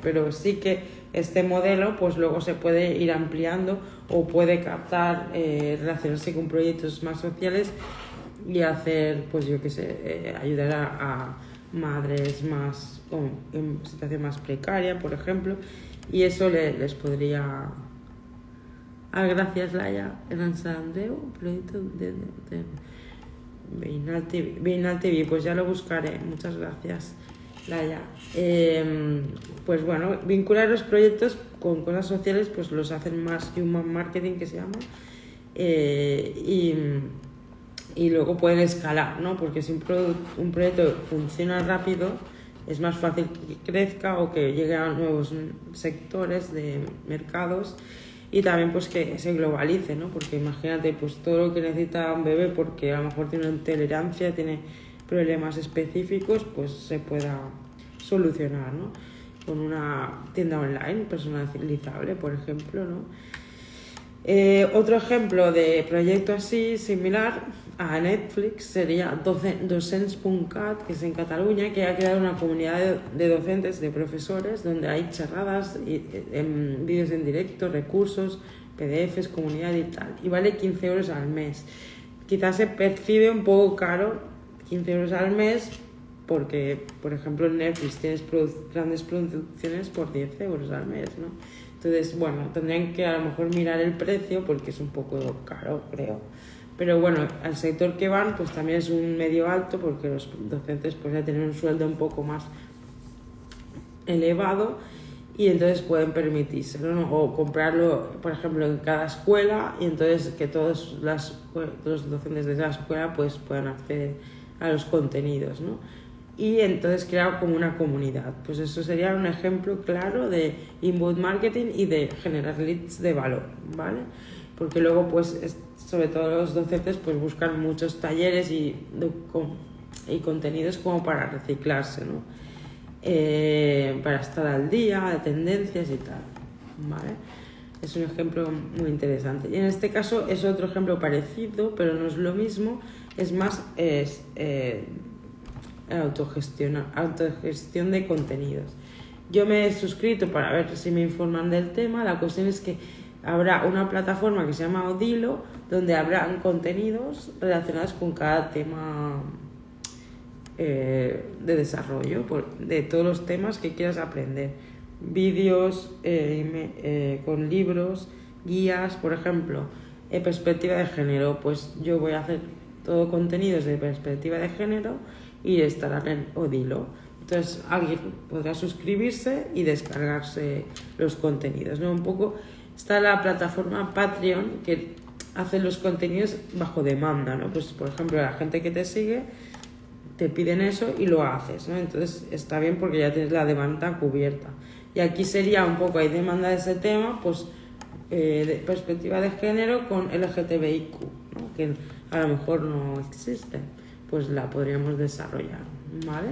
Pero sí que este modelo pues luego se puede ir ampliando o puede captar, eh, relacionarse con proyectos más sociales y hacer, pues yo qué sé, eh, ayudar a, madres más en situación más precaria, por ejemplo, y eso les podría Ah, gracias, Laia. En San Andreu, proyecto de, de, Beinal, TV. Pues ya lo buscaré. Muchas gracias, Laia. Em, pues bueno, vincular los proyectos con cosas sociales, pues los hacen más human marketing, que se llama. Eh, y, y, luego pueden escalar, ¿no? Porque si un, un proyecto funciona rápido, es más fácil que crezca o que llegue a nuevos sectores de mercados y también pues que se globalice, ¿no? Porque imagínate pues todo lo que necesita un bebé porque a lo mejor tiene una intolerancia, tiene problemas específicos, pues se pueda solucionar, ¿no? Con una tienda online personalizable, por ejemplo, ¿no? Eh, otro ejemplo de proyecto así, similar a Netflix, sería Docents.cat, que es en Cataluña, que ha creado una comunidad de, docentes, de profesores, donde hay charradas, y, en, vídeos en directo, recursos, PDFs, comunidad y tal. Y vale 15 euros al mes. Quizás se percibe un poco caro 15 euros al mes porque, por ejemplo, en Netflix tienes grandes producciones por 10 euros al mes, ¿no? Entonces, bueno, tendrían que a lo mejor mirar el precio porque es un poco caro, creo. Pero bueno, al sector que van, pues también es un medio alto porque los docentes pues ya tienen un sueldo un poco más elevado y entonces pueden permitírselo ¿no? o comprarlo, por ejemplo, en cada escuela y entonces que todos, las, los docentes de esa escuela pues puedan acceder a los contenidos, ¿no? y entonces crear como una comunidad. Pues eso sería un ejemplo claro de inbound marketing y de generar leads de valor, ¿vale? Porque luego, pues, sobre todo los docentes, pues buscan muchos talleres y, y contenidos como para reciclarse, ¿no? Eh, para estar al día, de tendencias y tal, ¿vale? Es un ejemplo muy interesante. Y en este caso es otro ejemplo parecido, pero no es lo mismo, es más... Es, eh, autogestión, de contenidos. Yo me he suscrito para ver si me informan del tema. La cuestión es que habrá una plataforma que se llama Odilo, donde habrán contenidos relacionados con cada tema eh, de desarrollo, de todos los temas que quieras aprender. Vídeos eh, eh, con libros, guías, por ejemplo, perspectiva de género, pues yo voy a hacer todo contenidos de perspectiva de género y estarán en Odilo. Entonces alguien podrá suscribirse y descargarse los contenidos. ¿no? Un poco está la plataforma Patreon que hace los contenidos bajo demanda. ¿no? Pues por ejemplo la gente que te sigue te piden eso y lo haces. ¿no? Entonces está bien porque ya tienes la demanda cubierta. Y aquí sería un poco, hay demanda de ese tema, pues eh, de perspectiva de género con LGTBIQ, ¿no? que a lo mejor no existe, pues la podríamos desarrollar, ¿vale?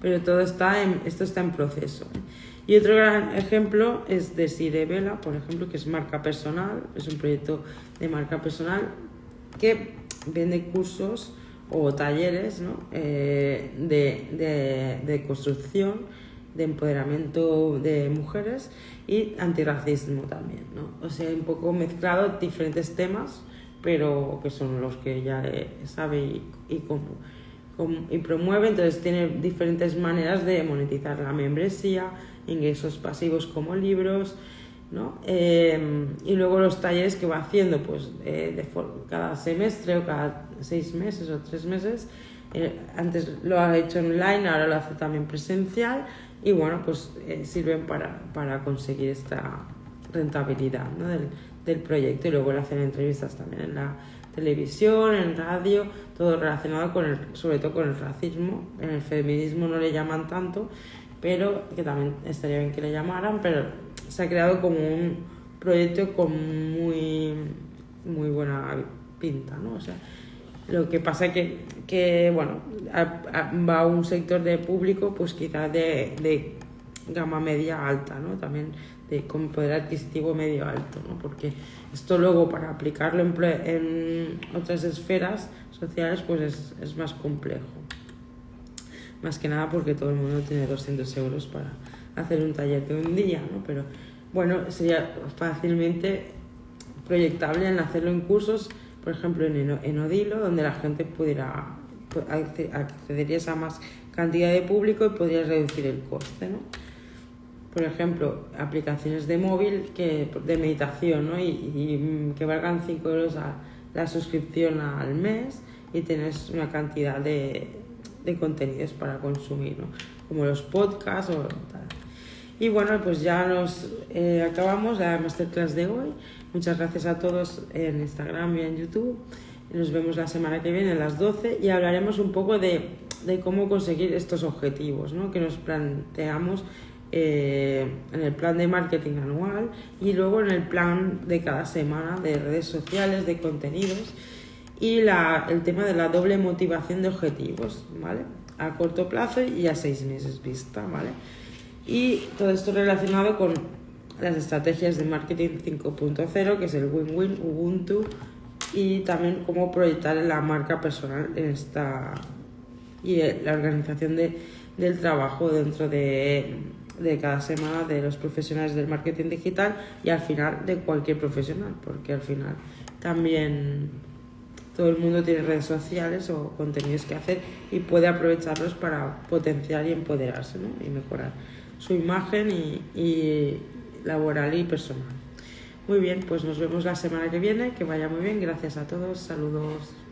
Pero todo está en, esto está en proceso. Y otro gran ejemplo es de Sirevela, por ejemplo, que es marca personal, es un proyecto de marca personal que vende cursos o talleres ¿no? eh, de, de, de construcción de empoderamiento de mujeres y antirracismo también, ¿no? O sea, un poco mezclado diferentes temas, pero que son los que ya sabe y, y, y promueve, entonces tiene diferentes maneras de monetizar la membresía, ingresos pasivos como libros, ¿no? Em, y luego los talleres que va haciendo, pues eh, de cada semestre o cada seis meses o tres meses, eh, antes lo ha hecho online, ahora lo hace también presencial y bueno, pues eh, sirven para, para, conseguir esta rentabilidad del, del, proyecto y luego le hacen entrevistas también en la televisión, en radio, todo relacionado con el, sobre todo con el racismo. En el feminismo no le llaman tanto, pero que también estaría bien que le llamaran, pero se ha creado como un proyecto con muy, muy buena pinta, ¿no? O sea, lo que pasa que, que bueno, va a un sector de público, pues quizás de, de gama media alta, ¿no? También de con poder adquisitivo medio alto, ¿no? Porque esto luego para aplicarlo en, en otras esferas sociales, pues es, es, más complejo. Más que nada porque todo el mundo tiene 200 euros para hacer un taller de un día, ¿no? Pero bueno, sería fácilmente proyectable en hacerlo en cursos por ejemplo, en, Odilo, donde la gente pudiera accedería a más cantidad de público y podría reducir el coste, ¿no? Por ejemplo, aplicaciones de móvil que, de meditación, ¿no? Y, que valgan 5 euros a la suscripción al mes y tienes una cantidad de, de contenidos para consumir, ¿no? Como los podcasts o tal. Y bueno, pues ya nos eh, acabamos la masterclass de hoy. Muchas gracias a todos en Instagram y en YouTube. Nos vemos la semana que viene a las 12 y hablaremos un poco de, de cómo conseguir estos objetivos ¿no? que nos planteamos eh, en el plan de marketing anual y luego en el plan de cada semana de redes sociales, de contenidos y la, el tema de la doble motivación de objetivos, ¿vale? A corto plazo y a seis meses vista, ¿vale? Y todo esto relacionado con las estrategias de marketing 5.0, que es el win-win, Ubuntu, y también cómo proyectar la marca personal en esta y la organización de, del trabajo dentro de, de cada semana de los profesionales del marketing digital y al final de cualquier profesional, porque al final también todo el mundo tiene redes sociales o contenidos que hacer y puede aprovecharlos para potenciar y empoderarse ¿no? y mejorar su imagen y, y laboral y personal. Muy bien, pues nos vemos la semana que viene, que vaya muy bien, gracias a todos, saludos.